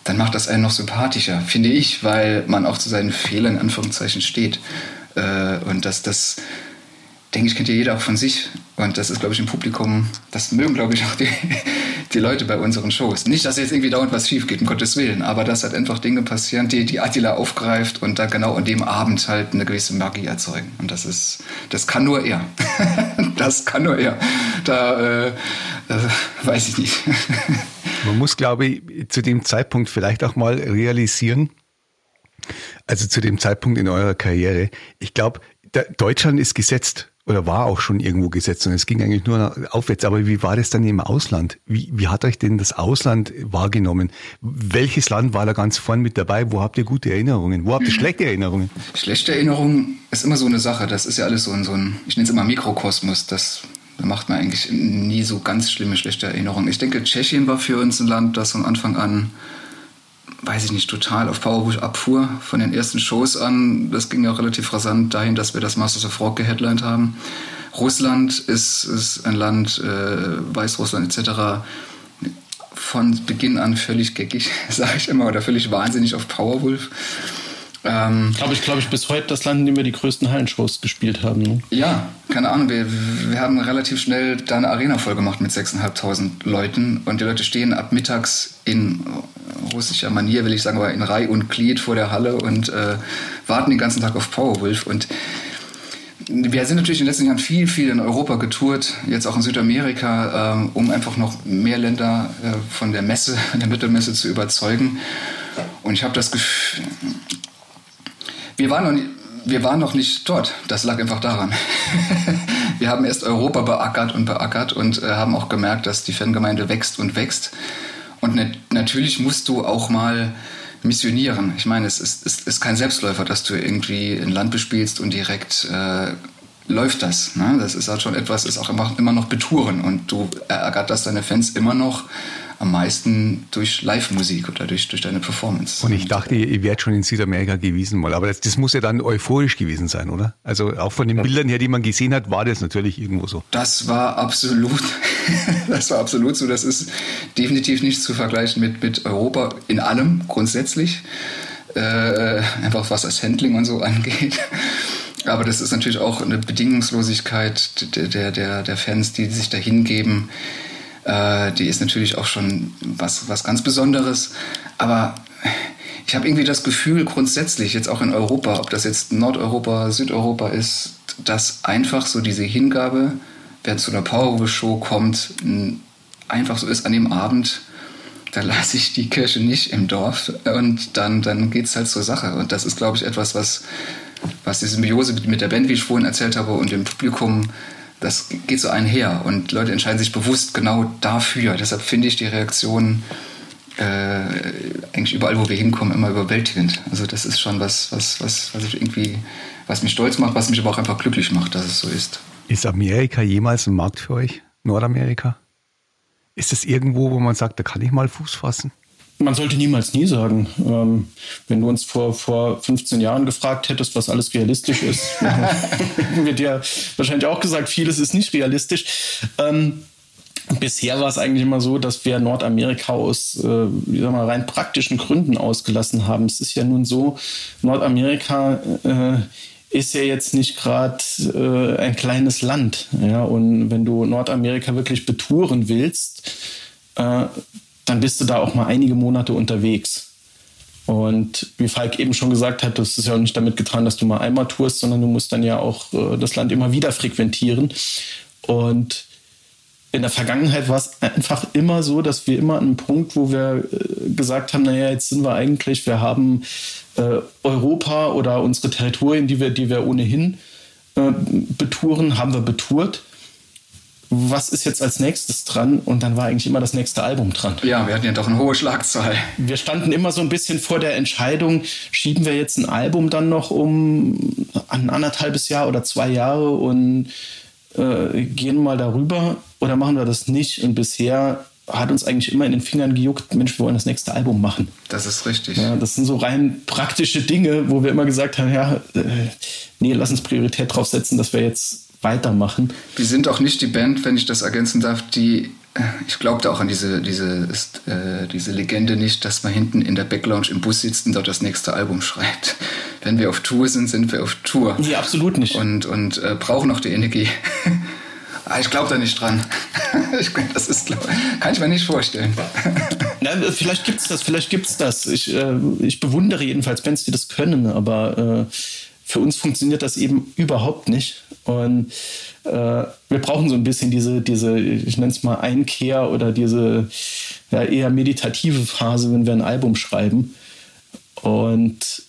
dann macht das einen noch sympathischer, finde ich, weil man auch zu seinen Fehlern in Anführungszeichen steht. Äh, und das, das denke ich, kennt ja jeder auch von sich. Und das ist, glaube ich, im Publikum, das mögen, glaube ich, auch die, die Leute bei unseren Shows. Nicht, dass jetzt irgendwie dauernd was schief geht, um Gottes Willen, aber dass halt einfach Dinge passieren, die, die Attila aufgreift und da genau an dem Abend halt eine gewisse Magie erzeugen. Und das ist, das kann nur er. das kann nur er. Da, äh, das weiß ich nicht. Man muss, glaube ich, zu dem Zeitpunkt vielleicht auch mal realisieren, also zu dem Zeitpunkt in eurer Karriere, ich glaube, Deutschland ist gesetzt oder war auch schon irgendwo gesetzt und es ging eigentlich nur aufwärts. Aber wie war das dann im Ausland? Wie, wie hat euch denn das Ausland wahrgenommen? Welches Land war da ganz vorn mit dabei? Wo habt ihr gute Erinnerungen? Wo habt ihr schlechte Erinnerungen? Schlechte Erinnerungen ist immer so eine Sache. Das ist ja alles so ein, so ein ich nenne es immer Mikrokosmos. Das macht man eigentlich nie so ganz schlimme, schlechte Erinnerungen. Ich denke, Tschechien war für uns ein Land, das von Anfang an weiß ich nicht, total auf Powerpush abfuhr von den ersten Shows an. Das ging ja relativ rasant dahin, dass wir das Masters of Rock geheadlined haben. Russland ist, ist ein Land, äh, Weißrussland etc., von Beginn an völlig geckig, sage ich immer, oder völlig wahnsinnig auf Powerwolf. Ähm, glaube ich, glaube ich, bis heute das Land, in dem wir die größten Hallenshows gespielt haben. Ne? Ja, keine Ahnung. Wir, wir haben relativ schnell da eine Arena voll gemacht mit 6.500 Leuten und die Leute stehen ab mittags in russischer Manier, will ich sagen, aber in Reihe und Glied vor der Halle und äh, warten den ganzen Tag auf Powerwolf und wir sind natürlich in den letzten Jahren viel, viel in Europa getourt, jetzt auch in Südamerika, äh, um einfach noch mehr Länder äh, von der Messe, der Mittelmesse zu überzeugen. Und ich habe das Gefühl, wir waren, noch nicht, wir waren noch nicht dort. Das lag einfach daran. wir haben erst Europa beackert und beackert und äh, haben auch gemerkt, dass die Fangemeinde wächst und wächst. Und ne natürlich musst du auch mal missionieren. Ich meine, es ist, es ist kein Selbstläufer, dass du irgendwie ein Land bespielst und direkt äh, läuft das. Ne? Das ist halt schon etwas, ist auch immer, immer noch Betouren und du ärgerst deine Fans immer noch am meisten durch Live-Musik oder durch, durch deine Performance. Und ich dachte, ihr wärt schon in Südamerika gewesen mal, aber das, das muss ja dann euphorisch gewesen sein, oder? Also auch von den Bildern her, die man gesehen hat, war das natürlich irgendwo so. Das war absolut, das war absolut so. Das ist definitiv nicht zu vergleichen mit, mit Europa in allem grundsätzlich. Äh, einfach was das Handling und so angeht. Aber das ist natürlich auch eine Bedingungslosigkeit der, der, der Fans, die sich da hingeben äh, die ist natürlich auch schon was, was ganz Besonderes. Aber ich habe irgendwie das Gefühl, grundsätzlich, jetzt auch in Europa, ob das jetzt Nordeuropa, Südeuropa ist, dass einfach so diese Hingabe, wer zu einer Powerhouse-Show kommt, einfach so ist an dem Abend, da lasse ich die Kirche nicht im Dorf und dann, dann geht es halt zur Sache. Und das ist, glaube ich, etwas, was, was die Symbiose mit der Band, wie ich vorhin erzählt habe, und dem Publikum das geht so einher und Leute entscheiden sich bewusst genau dafür. Deshalb finde ich die Reaktion äh, eigentlich überall, wo wir hinkommen, immer überwältigend. Also das ist schon was, was, was, was ich irgendwie, was mich stolz macht, was mich aber auch einfach glücklich macht, dass es so ist. Ist Amerika jemals ein Markt für euch? Nordamerika? Ist es irgendwo, wo man sagt, da kann ich mal Fuß fassen? Man sollte niemals nie sagen. Ähm, wenn du uns vor, vor 15 Jahren gefragt hättest, was alles realistisch ist, hätten wir dir wahrscheinlich auch gesagt, vieles ist nicht realistisch. Ähm, bisher war es eigentlich immer so, dass wir Nordamerika aus äh, ich sag mal, rein praktischen Gründen ausgelassen haben. Es ist ja nun so, Nordamerika äh, ist ja jetzt nicht gerade äh, ein kleines Land. Ja? Und wenn du Nordamerika wirklich betouren willst, äh, dann bist du da auch mal einige Monate unterwegs. Und wie Falk eben schon gesagt hat, das ist ja auch nicht damit getan, dass du mal einmal tourst, sondern du musst dann ja auch äh, das Land immer wieder frequentieren. Und in der Vergangenheit war es einfach immer so, dass wir immer an einem Punkt, wo wir äh, gesagt haben, naja, jetzt sind wir eigentlich, wir haben äh, Europa oder unsere Territorien, die wir, die wir ohnehin äh, betouren, haben wir betourt was ist jetzt als nächstes dran? Und dann war eigentlich immer das nächste Album dran. Ja, wir hatten ja doch eine hohe Schlagzahl. Wir standen immer so ein bisschen vor der Entscheidung, schieben wir jetzt ein Album dann noch um ein anderthalbes Jahr oder zwei Jahre und äh, gehen mal darüber oder machen wir das nicht? Und bisher hat uns eigentlich immer in den Fingern gejuckt, Mensch, wir wollen das nächste Album machen. Das ist richtig. Ja, das sind so rein praktische Dinge, wo wir immer gesagt haben, ja, äh, nee, lass uns Priorität drauf setzen, dass wir jetzt weitermachen. Wir sind auch nicht die Band, wenn ich das ergänzen darf, die ich glaubte auch an diese, diese, äh, diese Legende nicht, dass man hinten in der Backlounge im Bus sitzt und dort das nächste Album schreibt. Wenn wir auf Tour sind, sind wir auf Tour. Nee, absolut nicht. Und, und äh, brauchen auch die Energie. ah, ich glaube da nicht dran. ich, das ist, glaub, kann ich mir nicht vorstellen. Na, vielleicht gibt es das, vielleicht gibt es das. Ich, äh, ich bewundere jedenfalls Bands, die das können, aber äh, für uns funktioniert das eben überhaupt nicht. Und äh, wir brauchen so ein bisschen diese, diese ich nenne es mal Einkehr oder diese ja, eher meditative Phase, wenn wir ein Album schreiben. Und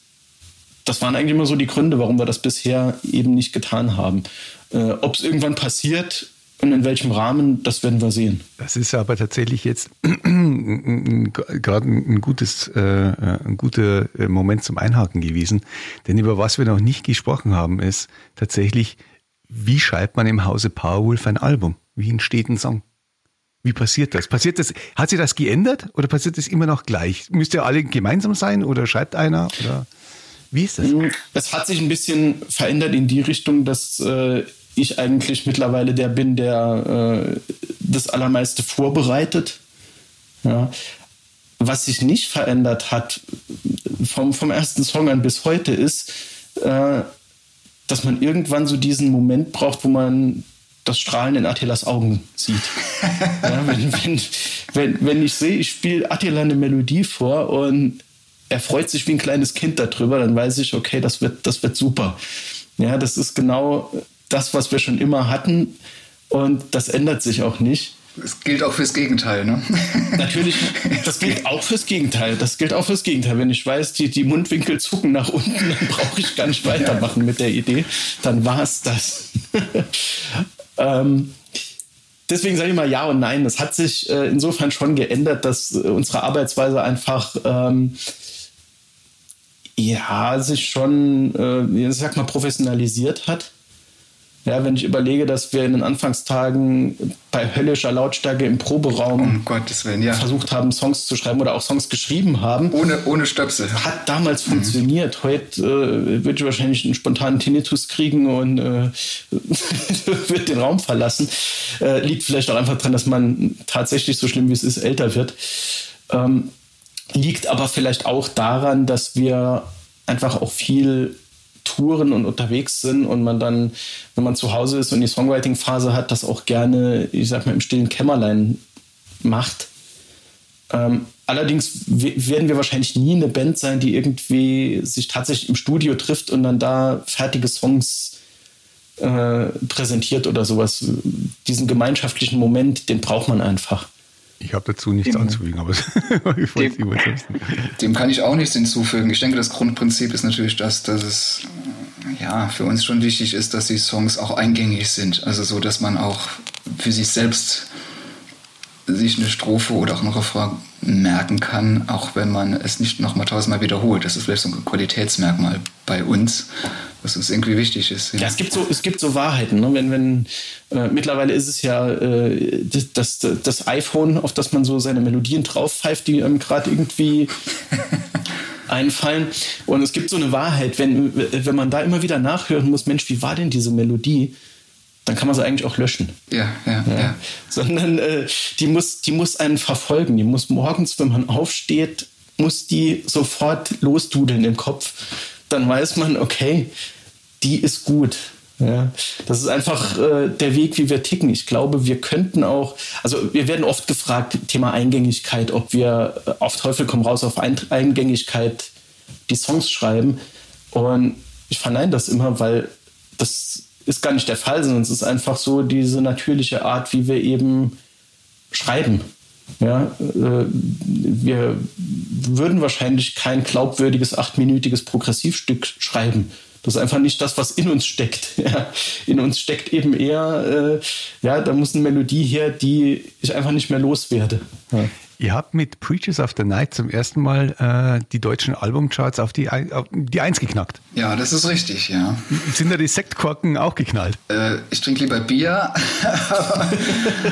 das waren eigentlich immer so die Gründe, warum wir das bisher eben nicht getan haben. Äh, Ob es irgendwann passiert, und in welchem Rahmen, das werden wir sehen. Das ist aber tatsächlich jetzt gerade ein gutes, äh, ein guter äh, Moment zum Einhaken gewesen. Denn über was wir noch nicht gesprochen haben, ist tatsächlich, wie schreibt man im Hause Powerwolf ein Album? Wie entsteht ein Song? Wie passiert das? Passiert das? Hat sich das geändert oder passiert das immer noch gleich? Müsst ihr alle gemeinsam sein oder schreibt einer? Oder wie ist das? Es hat sich ein bisschen verändert in die Richtung, dass äh, ich eigentlich mittlerweile der bin, der äh, das Allermeiste vorbereitet. Ja. Was sich nicht verändert hat vom, vom ersten Song an bis heute ist, äh, dass man irgendwann so diesen Moment braucht, wo man das Strahlen in Attilas Augen sieht. ja, wenn, wenn, wenn, wenn ich sehe, ich spiele Attila eine Melodie vor und er freut sich wie ein kleines Kind darüber, dann weiß ich, okay, das wird, das wird super. Ja, das ist genau das, was wir schon immer hatten und das ändert sich auch nicht. Das gilt auch fürs Gegenteil, ne? Natürlich, das gilt auch fürs Gegenteil. Das gilt auch fürs Gegenteil. Wenn ich weiß, die, die Mundwinkel zucken nach unten, dann brauche ich gar nicht weitermachen mit der Idee. Dann war es das. ähm, deswegen sage ich mal ja und nein. Es hat sich äh, insofern schon geändert, dass äh, unsere Arbeitsweise einfach ähm, ja sich schon, äh, ich sag mal, professionalisiert hat. Ja, wenn ich überlege, dass wir in den Anfangstagen bei höllischer Lautstärke im Proberaum um Willen, ja. versucht haben, Songs zu schreiben oder auch Songs geschrieben haben. Ohne, ohne Stöpsel. Hat damals mhm. funktioniert. Heute äh, würde ich wahrscheinlich einen spontanen Tinnitus kriegen und äh, wird den Raum verlassen. Äh, liegt vielleicht auch einfach daran, dass man tatsächlich, so schlimm wie es ist, älter wird. Ähm, liegt aber vielleicht auch daran, dass wir einfach auch viel Touren und unterwegs sind und man dann, wenn man zu Hause ist und die Songwriting-Phase hat, das auch gerne, ich sag mal, im stillen Kämmerlein macht. Ähm, allerdings werden wir wahrscheinlich nie eine Band sein, die irgendwie sich tatsächlich im Studio trifft und dann da fertige Songs äh, präsentiert oder sowas. Diesen gemeinschaftlichen Moment, den braucht man einfach. Ich habe dazu nichts dem, anzufügen, aber ich dem, dem kann ich auch nichts hinzufügen. Ich denke, das Grundprinzip ist natürlich das, dass es ja für uns schon wichtig ist, dass die Songs auch eingängig sind. Also so, dass man auch für sich selbst sich eine Strophe oder auch ein Refrain merken kann, auch wenn man es nicht nochmal tausendmal wiederholt. Das ist vielleicht so ein Qualitätsmerkmal bei uns, was uns irgendwie wichtig ist. Ja, ja es, gibt so, es gibt so Wahrheiten. Ne? Wenn, wenn, äh, mittlerweile ist es ja äh, das, das, das, iPhone, auf das man so seine Melodien drauf pfeift, die einem gerade irgendwie einfallen. Und es gibt so eine Wahrheit, wenn, wenn man da immer wieder nachhören muss, Mensch, wie war denn diese Melodie? Dann kann man sie eigentlich auch löschen. Ja, ja, ja. ja. Sondern äh, die, muss, die muss einen verfolgen. Die muss morgens, wenn man aufsteht, muss die sofort losdudeln im Kopf. Dann weiß man, okay, die ist gut. Ja, das ist einfach äh, der Weg, wie wir ticken. Ich glaube, wir könnten auch, also wir werden oft gefragt, Thema Eingängigkeit, ob wir äh, auf Teufel komm raus auf Eingängigkeit die Songs schreiben. Und ich verneine das immer, weil das ist gar nicht der Fall, sondern es ist einfach so diese natürliche Art, wie wir eben schreiben. Ja, äh, wir würden wahrscheinlich kein glaubwürdiges achtminütiges Progressivstück schreiben. Das ist einfach nicht das, was in uns steckt. Ja, in uns steckt eben eher, äh, ja, da muss eine Melodie her, die ich einfach nicht mehr loswerde. Ja. Ihr habt mit Preachers of the Night zum ersten Mal äh, die deutschen Albumcharts auf die, auf die Eins geknackt. Ja, das ist richtig, ja. Sind da die Sektkorken auch geknallt? Äh, ich trinke lieber Bier, aber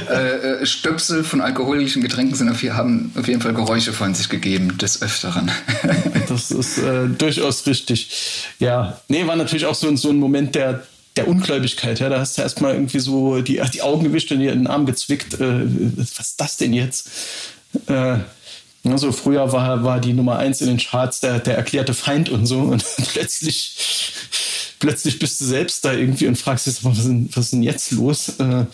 äh, äh, Stöpsel von alkoholischen Getränken sind auf, haben auf jeden Fall Geräusche von sich gegeben, des Öfteren. das ist äh, durchaus richtig. Ja, nee, war natürlich auch so, so ein Moment der der Ungläubigkeit. Ja, da hast du erstmal irgendwie so die, die Augen gewischt und dir in den Arm gezwickt. Äh, was ist das denn jetzt? Äh, also früher war, war die Nummer eins in den Charts der, der erklärte Feind und so. Und plötzlich, plötzlich bist du selbst da irgendwie und fragst dich, was ist denn, was ist denn jetzt los? Äh,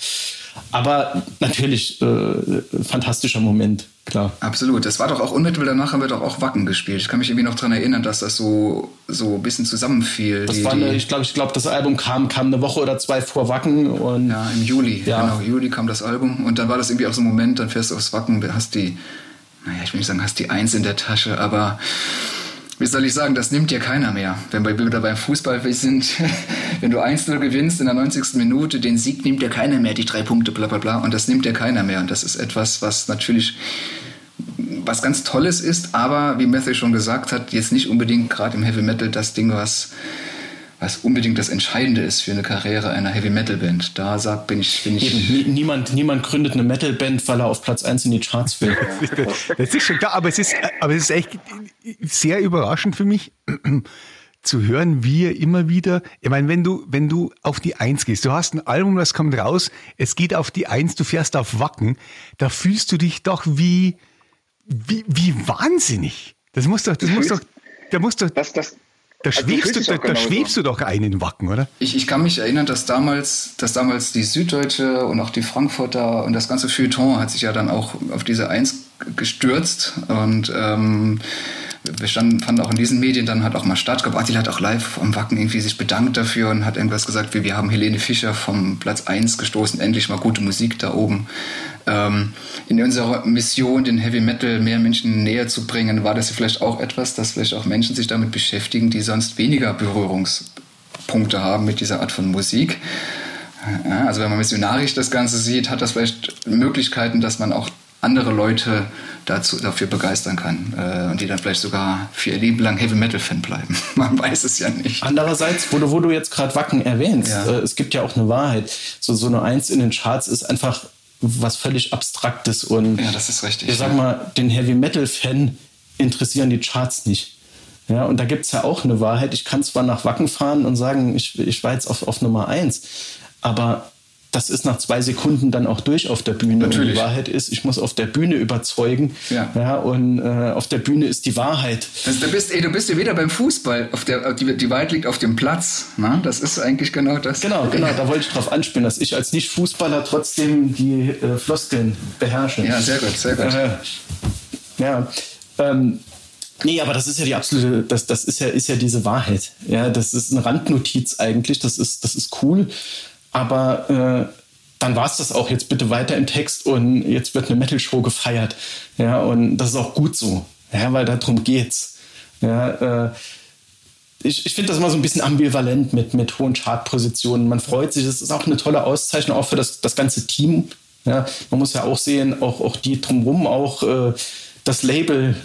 aber natürlich äh, fantastischer Moment, klar. Absolut. Das war doch auch unmittelbar danach haben wir doch auch Wacken gespielt. Ich kann mich irgendwie noch daran erinnern, dass das so, so ein bisschen zusammenfiel. Das die, war eine, ich glaube, ich glaube, das Album kam, kam eine Woche oder zwei vor Wacken. Und ja, im Juli. Ja. Genau, Juli kam das Album. Und dann war das irgendwie auch so ein Moment, dann fährst du aufs Wacken, hast die, naja, ich will nicht sagen, hast die Eins in der Tasche, aber wie soll ich sagen, das nimmt dir keiner mehr. Wenn wir wieder beim Fußball sind, wenn du 1-0 gewinnst in der 90. Minute, den Sieg nimmt dir keiner mehr, die drei Punkte, bla bla bla. Und das nimmt dir keiner mehr. Und das ist etwas, was natürlich was ganz Tolles ist, aber wie Matthew schon gesagt hat, jetzt nicht unbedingt gerade im Heavy Metal das Ding, was was unbedingt das Entscheidende ist für eine Karriere einer Heavy Metal Band. Da sagt, bin ich, bin ich. niemand, niemand gründet eine Metal Band, weil er auf Platz 1 in die Charts will. das ist schon klar, aber es ist, aber es ist echt sehr überraschend für mich. zu hören, wie er immer wieder, ich meine, wenn du, wenn du auf die Eins gehst, du hast ein Album, das kommt raus, es geht auf die Eins, du fährst auf Wacken, da fühlst du dich doch wie, wie, wie wahnsinnig. Das muss doch, das muss doch, da muss doch, das, das, da also schwebst, du, da, da schwebst du doch ein in Wacken, oder? Ich, ich kann mich erinnern, dass damals, dass damals die Süddeutsche und auch die Frankfurter und das ganze Feuilleton hat sich ja dann auch auf diese Eins gestürzt und ähm, wir standen, fanden auch in diesen Medien dann hat auch mal statt. Ich glaube, Attila hat auch live am Wacken irgendwie sich bedankt dafür und hat irgendwas gesagt, wie wir haben Helene Fischer vom Platz 1 gestoßen, endlich mal gute Musik da oben. Ähm, in unserer Mission, den Heavy Metal mehr Menschen näher zu bringen, war das vielleicht auch etwas, dass vielleicht auch Menschen sich damit beschäftigen, die sonst weniger Berührungspunkte haben mit dieser Art von Musik. Ja, also wenn man missionarisch das Ganze sieht, hat das vielleicht Möglichkeiten, dass man auch andere Leute dazu, dafür begeistern kann äh, und die dann vielleicht sogar für ihr Leben lang Heavy Metal Fan bleiben. Man weiß es ja nicht. Andererseits, wo du, wo du jetzt gerade Wacken erwähnst, ja. äh, es gibt ja auch eine Wahrheit. So, so eine Eins in den Charts ist einfach was völlig Abstraktes und ja, das ist richtig. Ich sag mal, den Heavy Metal Fan interessieren die Charts nicht. Ja, und da gibt es ja auch eine Wahrheit. Ich kann zwar nach Wacken fahren und sagen, ich, ich war jetzt auf, auf Nummer eins, aber das ist nach zwei Sekunden dann auch durch auf der Bühne. Natürlich. Und die Wahrheit ist, ich muss auf der Bühne überzeugen. Ja. ja und äh, auf der Bühne ist die Wahrheit. Das, du, bist, ey, du bist ja wieder beim Fußball. Auf der, die, die Wahrheit liegt auf dem Platz. Na? Das ist eigentlich genau das. Genau, genau. Da wollte ich drauf anspielen, dass ich als Nicht-Fußballer trotzdem die äh, Floskeln beherrsche. Ja, sehr gut, sehr gut. Äh, ja. Ähm, Nee, aber das ist ja die absolute, das, das ist ja, ist ja diese Wahrheit. Ja, das ist eine Randnotiz eigentlich. Das ist, das ist cool. Aber äh, dann war es das auch. Jetzt bitte weiter im Text und jetzt wird eine Metal-Show gefeiert. Ja, und das ist auch gut so. Ja, weil darum geht's. Ja, äh, ich, ich finde das immer so ein bisschen ambivalent mit, mit hohen Chartpositionen. Man freut sich, es ist auch eine tolle Auszeichnung, auch für das, das ganze Team. Ja, man muss ja auch sehen, auch, auch die drumherum, auch äh, das Label,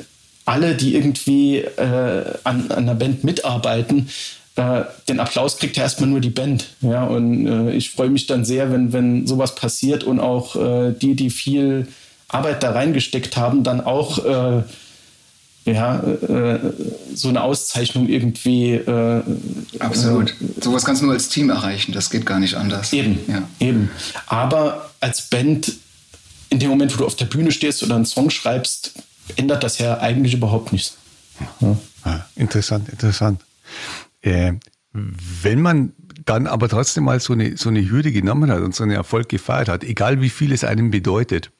alle, die irgendwie äh, an, an der Band mitarbeiten, äh, den Applaus kriegt ja erstmal nur die Band. Ja, und äh, ich freue mich dann sehr, wenn, wenn sowas passiert und auch äh, die, die viel Arbeit da reingesteckt haben, dann auch äh, ja, äh, so eine Auszeichnung irgendwie. Äh, Absolut. Sowas kannst du nur als Team erreichen, das geht gar nicht anders. Eben, ja. eben. Aber als Band, in dem Moment, wo du auf der Bühne stehst oder einen Song schreibst, ändert das ja eigentlich überhaupt nichts. Ja. Ah, interessant, interessant. Äh, wenn man dann aber trotzdem mal so eine, so eine Hürde genommen hat und so einen Erfolg gefeiert hat, egal wie viel es einem bedeutet,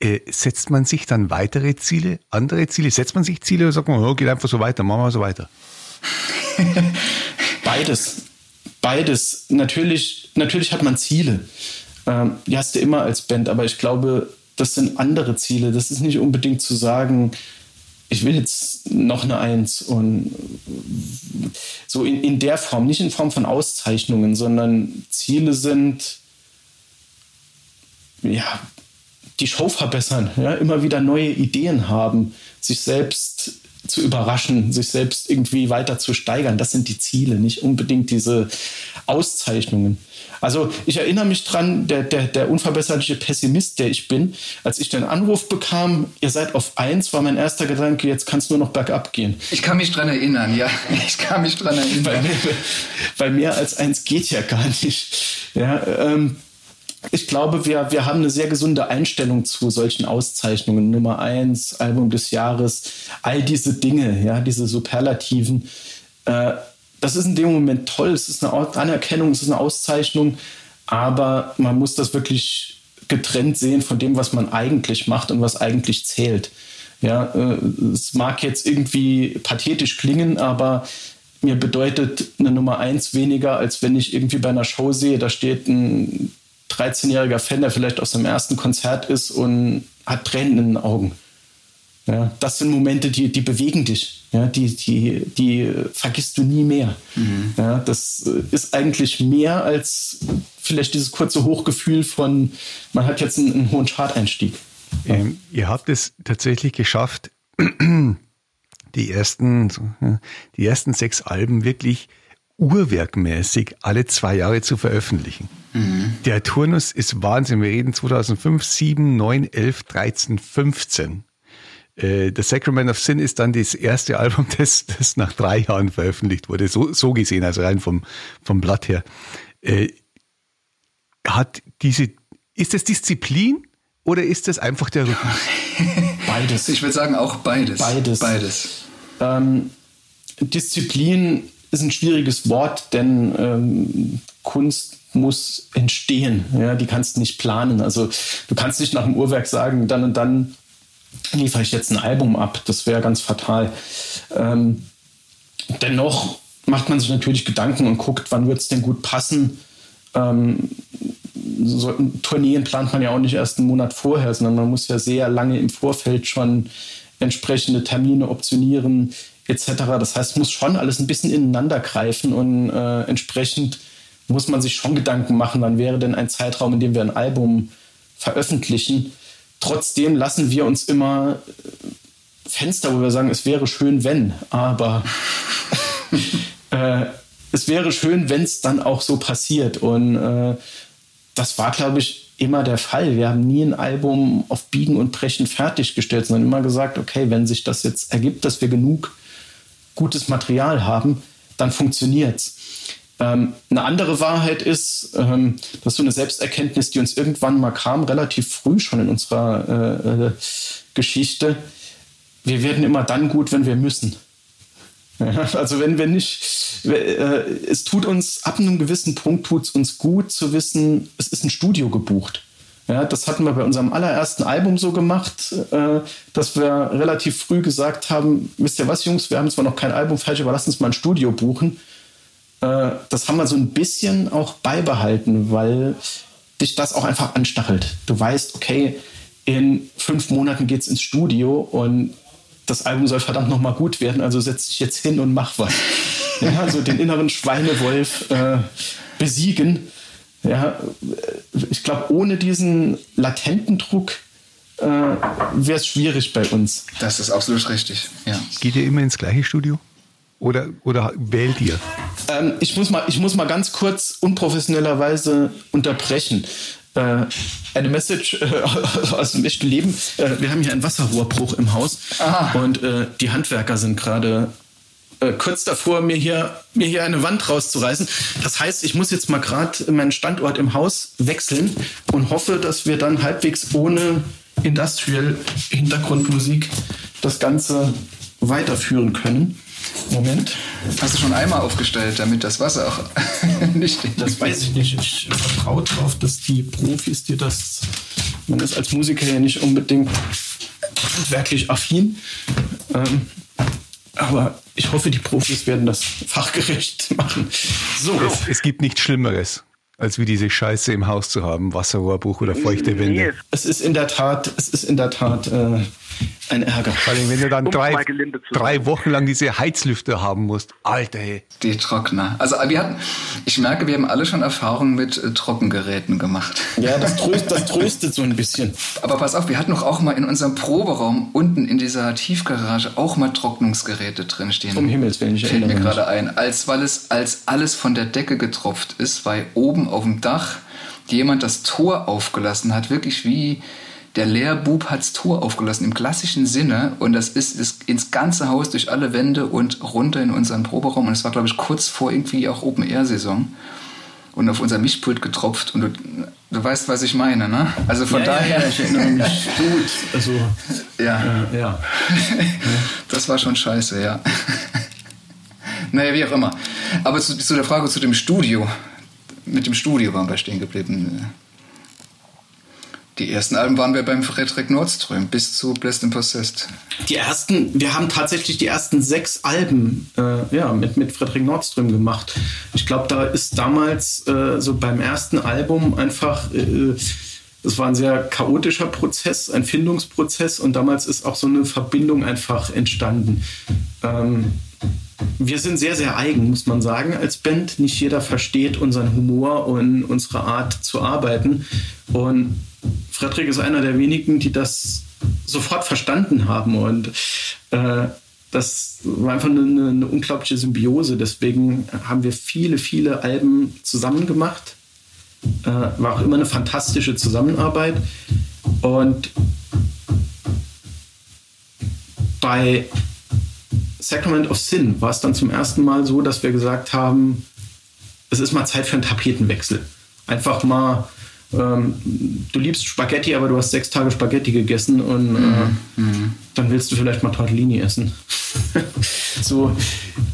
äh, setzt man sich dann weitere Ziele, andere Ziele? Setzt man sich Ziele oder sagt man, oh, geht einfach so weiter, machen wir so weiter? Beides. Beides. Natürlich, natürlich hat man Ziele. Ähm, die hast du immer als Band, aber ich glaube, das sind andere Ziele. Das ist nicht unbedingt zu sagen, ich will jetzt noch eine Eins und so in, in der Form, nicht in Form von Auszeichnungen, sondern Ziele sind, ja, die Show verbessern, ja, immer wieder neue Ideen haben, sich selbst zu überraschen, sich selbst irgendwie weiter zu steigern. Das sind die Ziele, nicht unbedingt diese Auszeichnungen. Also ich erinnere mich dran, der, der, der unverbesserliche Pessimist, der ich bin, als ich den Anruf bekam, ihr seid auf eins, war mein erster Gedanke, jetzt kann es nur noch bergab gehen. Ich kann mich dran erinnern, ja. Ich kann mich dran erinnern. Weil mehr als eins geht ja gar nicht. Ja, ähm, ich glaube, wir, wir haben eine sehr gesunde Einstellung zu solchen Auszeichnungen. Nummer eins, Album des Jahres, all diese Dinge, ja, diese Superlativen. Äh, das ist in dem Moment toll, es ist eine Anerkennung, es ist eine Auszeichnung, aber man muss das wirklich getrennt sehen von dem, was man eigentlich macht und was eigentlich zählt. Ja, äh, es mag jetzt irgendwie pathetisch klingen, aber mir bedeutet eine Nummer eins weniger, als wenn ich irgendwie bei einer Show sehe, da steht ein 13-jähriger Fan, der vielleicht aus dem ersten Konzert ist und hat Tränen in den Augen. Ja, das sind Momente, die, die bewegen dich. Ja, die, die, die vergisst du nie mehr. Mhm. Ja, das ist eigentlich mehr als vielleicht dieses kurze Hochgefühl von, man hat jetzt einen, einen hohen Charteinstieg. Ähm, ihr habt es tatsächlich geschafft, die ersten, die ersten sechs Alben wirklich uhrwerkmäßig alle zwei Jahre zu veröffentlichen. Mhm. Der Turnus ist Wahnsinn. Wir reden 2005, 7, 9, 11, 13, 15. Äh, The Sacrament of Sin ist dann das erste Album, das, das nach drei Jahren veröffentlicht wurde. So, so gesehen, also rein vom, vom Blatt her. Äh, hat diese, ist das Disziplin oder ist das einfach der Rhythmus? Beides. Ich würde sagen auch beides. Beides. Beides. Ähm, Disziplin ist ein schwieriges Wort, denn ähm, Kunst muss entstehen. Ja, die kannst du nicht planen. Also du kannst nicht nach dem Uhrwerk sagen, dann und dann liefere ich jetzt ein Album ab. Das wäre ganz fatal. Ähm, dennoch macht man sich natürlich Gedanken und guckt, wann wird es denn gut passen. Ähm, so Tourneen plant man ja auch nicht erst einen Monat vorher, sondern man muss ja sehr lange im Vorfeld schon entsprechende Termine optionieren etc. Das heißt, es muss schon alles ein bisschen ineinander greifen und äh, entsprechend muss man sich schon Gedanken machen, wann wäre denn ein Zeitraum, in dem wir ein Album veröffentlichen. Trotzdem lassen wir uns immer Fenster, wo wir sagen, es wäre schön, wenn, aber äh, es wäre schön, wenn es dann auch so passiert. Und äh, das war, glaube ich, immer der Fall. Wir haben nie ein Album auf Biegen und Brechen fertiggestellt, sondern immer gesagt, okay, wenn sich das jetzt ergibt, dass wir genug gutes Material haben, dann funktioniert's. Ähm, eine andere Wahrheit ist, ähm, dass so eine Selbsterkenntnis, die uns irgendwann mal kam, relativ früh schon in unserer äh, äh, Geschichte. Wir werden immer dann gut, wenn wir müssen. also wenn wir nicht, äh, es tut uns ab einem gewissen Punkt tut es uns gut zu wissen, es ist ein Studio gebucht. Ja, das hatten wir bei unserem allerersten Album so gemacht, äh, dass wir relativ früh gesagt haben, wisst ihr was, Jungs, wir haben zwar noch kein Album fertig, aber lasst uns mal ein Studio buchen. Äh, das haben wir so ein bisschen auch beibehalten, weil dich das auch einfach anstachelt. Du weißt, okay, in fünf Monaten geht es ins Studio und das Album soll verdammt nochmal gut werden, also setz dich jetzt hin und mach was. ja, also den inneren Schweinewolf äh, besiegen ja, ich glaube, ohne diesen latenten Druck äh, wäre es schwierig bei uns. Das ist absolut richtig. Ja. Geht ihr immer ins gleiche Studio? Oder, oder wählt ihr? Ähm, ich, muss mal, ich muss mal ganz kurz unprofessionellerweise unterbrechen. Äh, eine Message äh, aus dem echten Leben. Äh, wir haben hier einen Wasserrohrbruch im Haus Aha. und äh, die Handwerker sind gerade äh, kurz davor, mir hier, mir hier eine Wand rauszureißen. Das heißt, ich muss jetzt mal gerade meinen Standort im Haus wechseln und hoffe, dass wir dann halbwegs ohne Industrial Hintergrundmusik das Ganze weiterführen können. Moment. Hast du schon einmal aufgestellt, damit das Wasser auch nicht. Das weiß ich nicht. Ich vertraue darauf, dass die Profis dir das. Man ist als Musiker ja nicht unbedingt handwerklich affin. Ähm, aber ich hoffe, die Profis werden das fachgerecht machen. So. Es, es gibt nichts Schlimmeres als wie diese Scheiße im Haus zu haben, Wasserrohrbuch oder feuchte Wände. Es ist in der Tat, es ist in der Tat äh, ein Ärger. Vor allem, wenn du dann um drei, drei Wochen lang diese Heizlüfter haben musst. Alter, hey. Die Trockner. Also wir hatten, ich merke, wir haben alle schon Erfahrungen mit äh, Trockengeräten gemacht. Ja, das tröstet, das tröstet so ein bisschen. Aber pass auf, wir hatten doch auch mal in unserem Proberaum unten in dieser Tiefgarage auch mal Trocknungsgeräte drinstehen. Um Himmels Willen, ich Fällt mir gerade ein. Als, weil es, als alles von der Decke getropft ist, weil oben auf dem Dach jemand das Tor aufgelassen hat, wirklich wie der Lehrbub hat's Tor aufgelassen im klassischen Sinne und das ist, ist ins ganze Haus durch alle Wände und runter in unseren Proberaum und es war glaube ich kurz vor irgendwie auch Open Air Saison und auf unser Mischpult getropft und du, du weißt, was ich meine, ne? Also von ja, daher. Ja, ich erinnere mich gut. Also, ja. Äh, ja. das war schon scheiße, ja. naja, wie auch immer. Aber zu, zu der Frage zu dem Studio. Mit dem Studio waren wir stehen geblieben. Die ersten Alben waren wir beim Fredrik Nordström bis zu Blessed and Possessed. Die ersten, wir haben tatsächlich die ersten sechs Alben äh, ja, mit, mit Fredrik Nordström gemacht. Ich glaube, da ist damals äh, so beim ersten Album einfach, äh, es war ein sehr chaotischer Prozess, ein Findungsprozess und damals ist auch so eine Verbindung einfach entstanden. Ähm, wir sind sehr, sehr eigen, muss man sagen, als Band. Nicht jeder versteht unseren Humor und unsere Art zu arbeiten. Und Frederik ist einer der wenigen, die das sofort verstanden haben und äh, das war einfach eine, eine, unglaubliche Symbiose. Deswegen haben wir viele, viele Alben zusammen gemacht. Äh, war auch immer eine fantastische Zusammenarbeit. Und bei Sacrament of Sin war es dann zum ersten Mal so, dass wir gesagt haben, es ist mal Zeit für einen Tapetenwechsel. Einfach mal, ähm, du liebst Spaghetti, aber du hast sechs Tage Spaghetti gegessen und äh, mhm. Dann willst du vielleicht mal Tortellini essen. so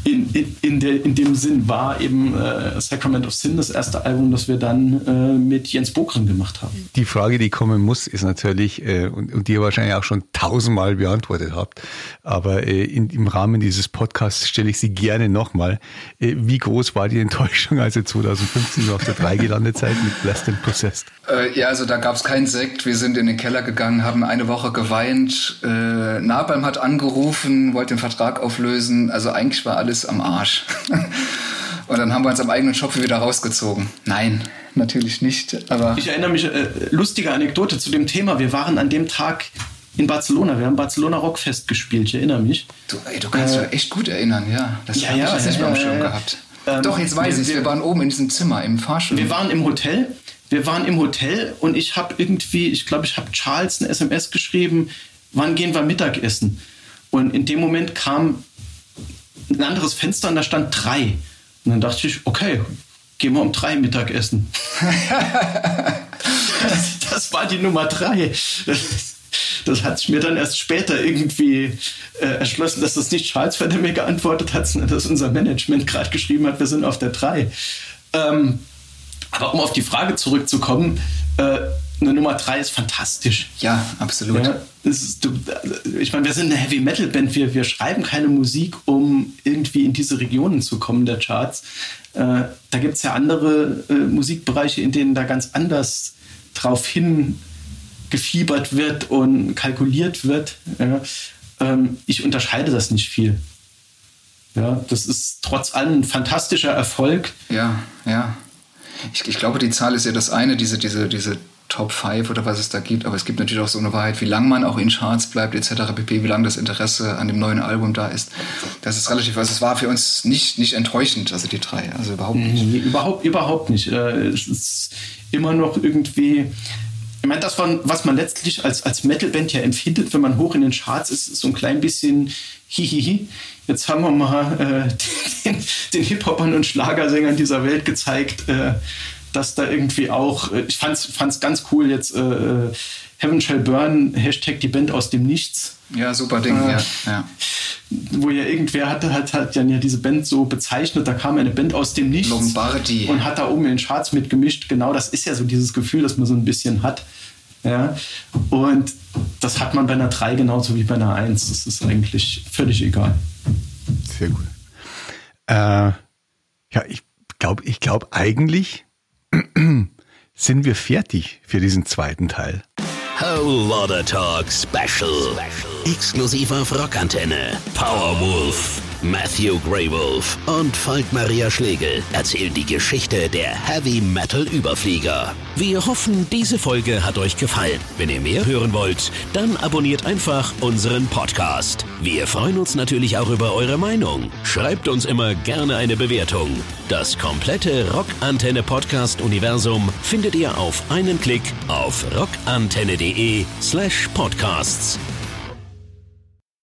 in, in, in, der, in dem Sinn war eben äh, Sacrament of Sin das erste Album, das wir dann äh, mit Jens Bokren gemacht haben. Die Frage, die kommen muss, ist natürlich, äh, und, und, die ihr wahrscheinlich auch schon tausendmal beantwortet habt, aber äh, in, im Rahmen dieses Podcasts stelle ich sie gerne nochmal. Äh, wie groß war die Enttäuschung, als ihr 2015 auf der 3 gelandet seid mit Blessed and Possessed? Äh, ja, also da gab es keinen Sekt. Wir sind in den Keller gegangen, haben eine Woche geweint. Äh, Napalm hat angerufen, wollte den Vertrag auflösen. Also eigentlich war alles am Arsch. Und dann haben wir uns am eigenen Schopf wieder rausgezogen. Nein, natürlich nicht. Aber ich erinnere mich, äh, lustige Anekdote zu dem Thema. Wir waren an dem Tag in Barcelona. Wir haben Barcelona Rockfest gespielt, ich erinnere mich. Du, ey, du kannst äh, dich echt gut erinnern, ja. Das ja, habe ja, ich jetzt nicht mehr am Schirm gehabt. Ähm, Doch, jetzt weiß ich Wir waren oben in diesem Zimmer im Fahrstuhl. Wir waren im Hotel. Wir waren im Hotel und ich habe irgendwie, ich glaube, ich habe Charles eine SMS geschrieben, wann gehen wir Mittagessen? Und in dem Moment kam ein anderes Fenster und da stand drei. Und dann dachte ich, okay, gehen wir um drei Mittagessen. das, das, war die Nummer drei. Das, hat sich mir dann erst später irgendwie äh, erschlossen, dass das nicht Charles der mir geantwortet hat, sondern dass unser Management gerade geschrieben hat, wir sind auf der drei. Ähm, aber um auf die Frage zurückzukommen, äh, eine Nummer 3 ist fantastisch. Ja, absolut. Ja, ist, ich meine, wir sind eine Heavy Metal Band, wir, wir schreiben keine Musik, um irgendwie in diese Regionen zu kommen der Charts. Äh, da gibt es ja andere äh, Musikbereiche, in denen da ganz anders drauf hin gefiebert wird und kalkuliert wird. Ja. Ähm, ich unterscheide das nicht viel. Ja, das ist trotz allem ein fantastischer Erfolg. Ja, ja. Ich, ich glaube, die Zahl ist ja das eine, diese, diese, diese Top 5 oder was es da gibt, aber es gibt natürlich auch so eine Wahrheit, wie lange man auch in Charts bleibt, etc. pp., wie lange das Interesse an dem neuen Album da ist. Das ist relativ, also es war für uns nicht, nicht enttäuschend, also die drei, also überhaupt nicht. Nee, überhaupt, überhaupt nicht. Äh, es ist immer noch irgendwie, ich meine, das, von, was man letztlich als, als Metalband ja empfindet, wenn man hoch in den Charts ist, ist so ein klein bisschen hihihi. Jetzt haben wir mal äh, den, den Hip-Hopern und Schlagersängern dieser Welt gezeigt, äh, dass da irgendwie auch, äh, ich fand's, fand's ganz cool jetzt, äh, äh, Heaven Shall Burn, Hashtag die Band aus dem Nichts. Ja, super Ding, äh, ja, ja. Wo ja irgendwer hatte, hat, hat ja diese Band so bezeichnet, da kam eine Band aus dem Nichts. Lombardi. Und hat da oben in den Charts mitgemischt. Genau, das ist ja so dieses Gefühl, das man so ein bisschen hat. Ja. Und das hat man bei einer 3 genauso wie bei einer 1. Das ist eigentlich völlig egal. Sehr gut. Äh, ja, ich glaube, ich glaube eigentlich sind wir fertig für diesen zweiten Teil. Whole Lotta Talk Special. Exklusiv auf Rockantenne. Powerwolf. Matthew Greywolf und Falk Maria Schlegel erzählen die Geschichte der Heavy Metal Überflieger. Wir hoffen, diese Folge hat euch gefallen. Wenn ihr mehr hören wollt, dann abonniert einfach unseren Podcast. Wir freuen uns natürlich auch über eure Meinung. Schreibt uns immer gerne eine Bewertung. Das komplette Rockantenne Podcast Universum findet ihr auf einen Klick auf rockantenne.de slash podcasts.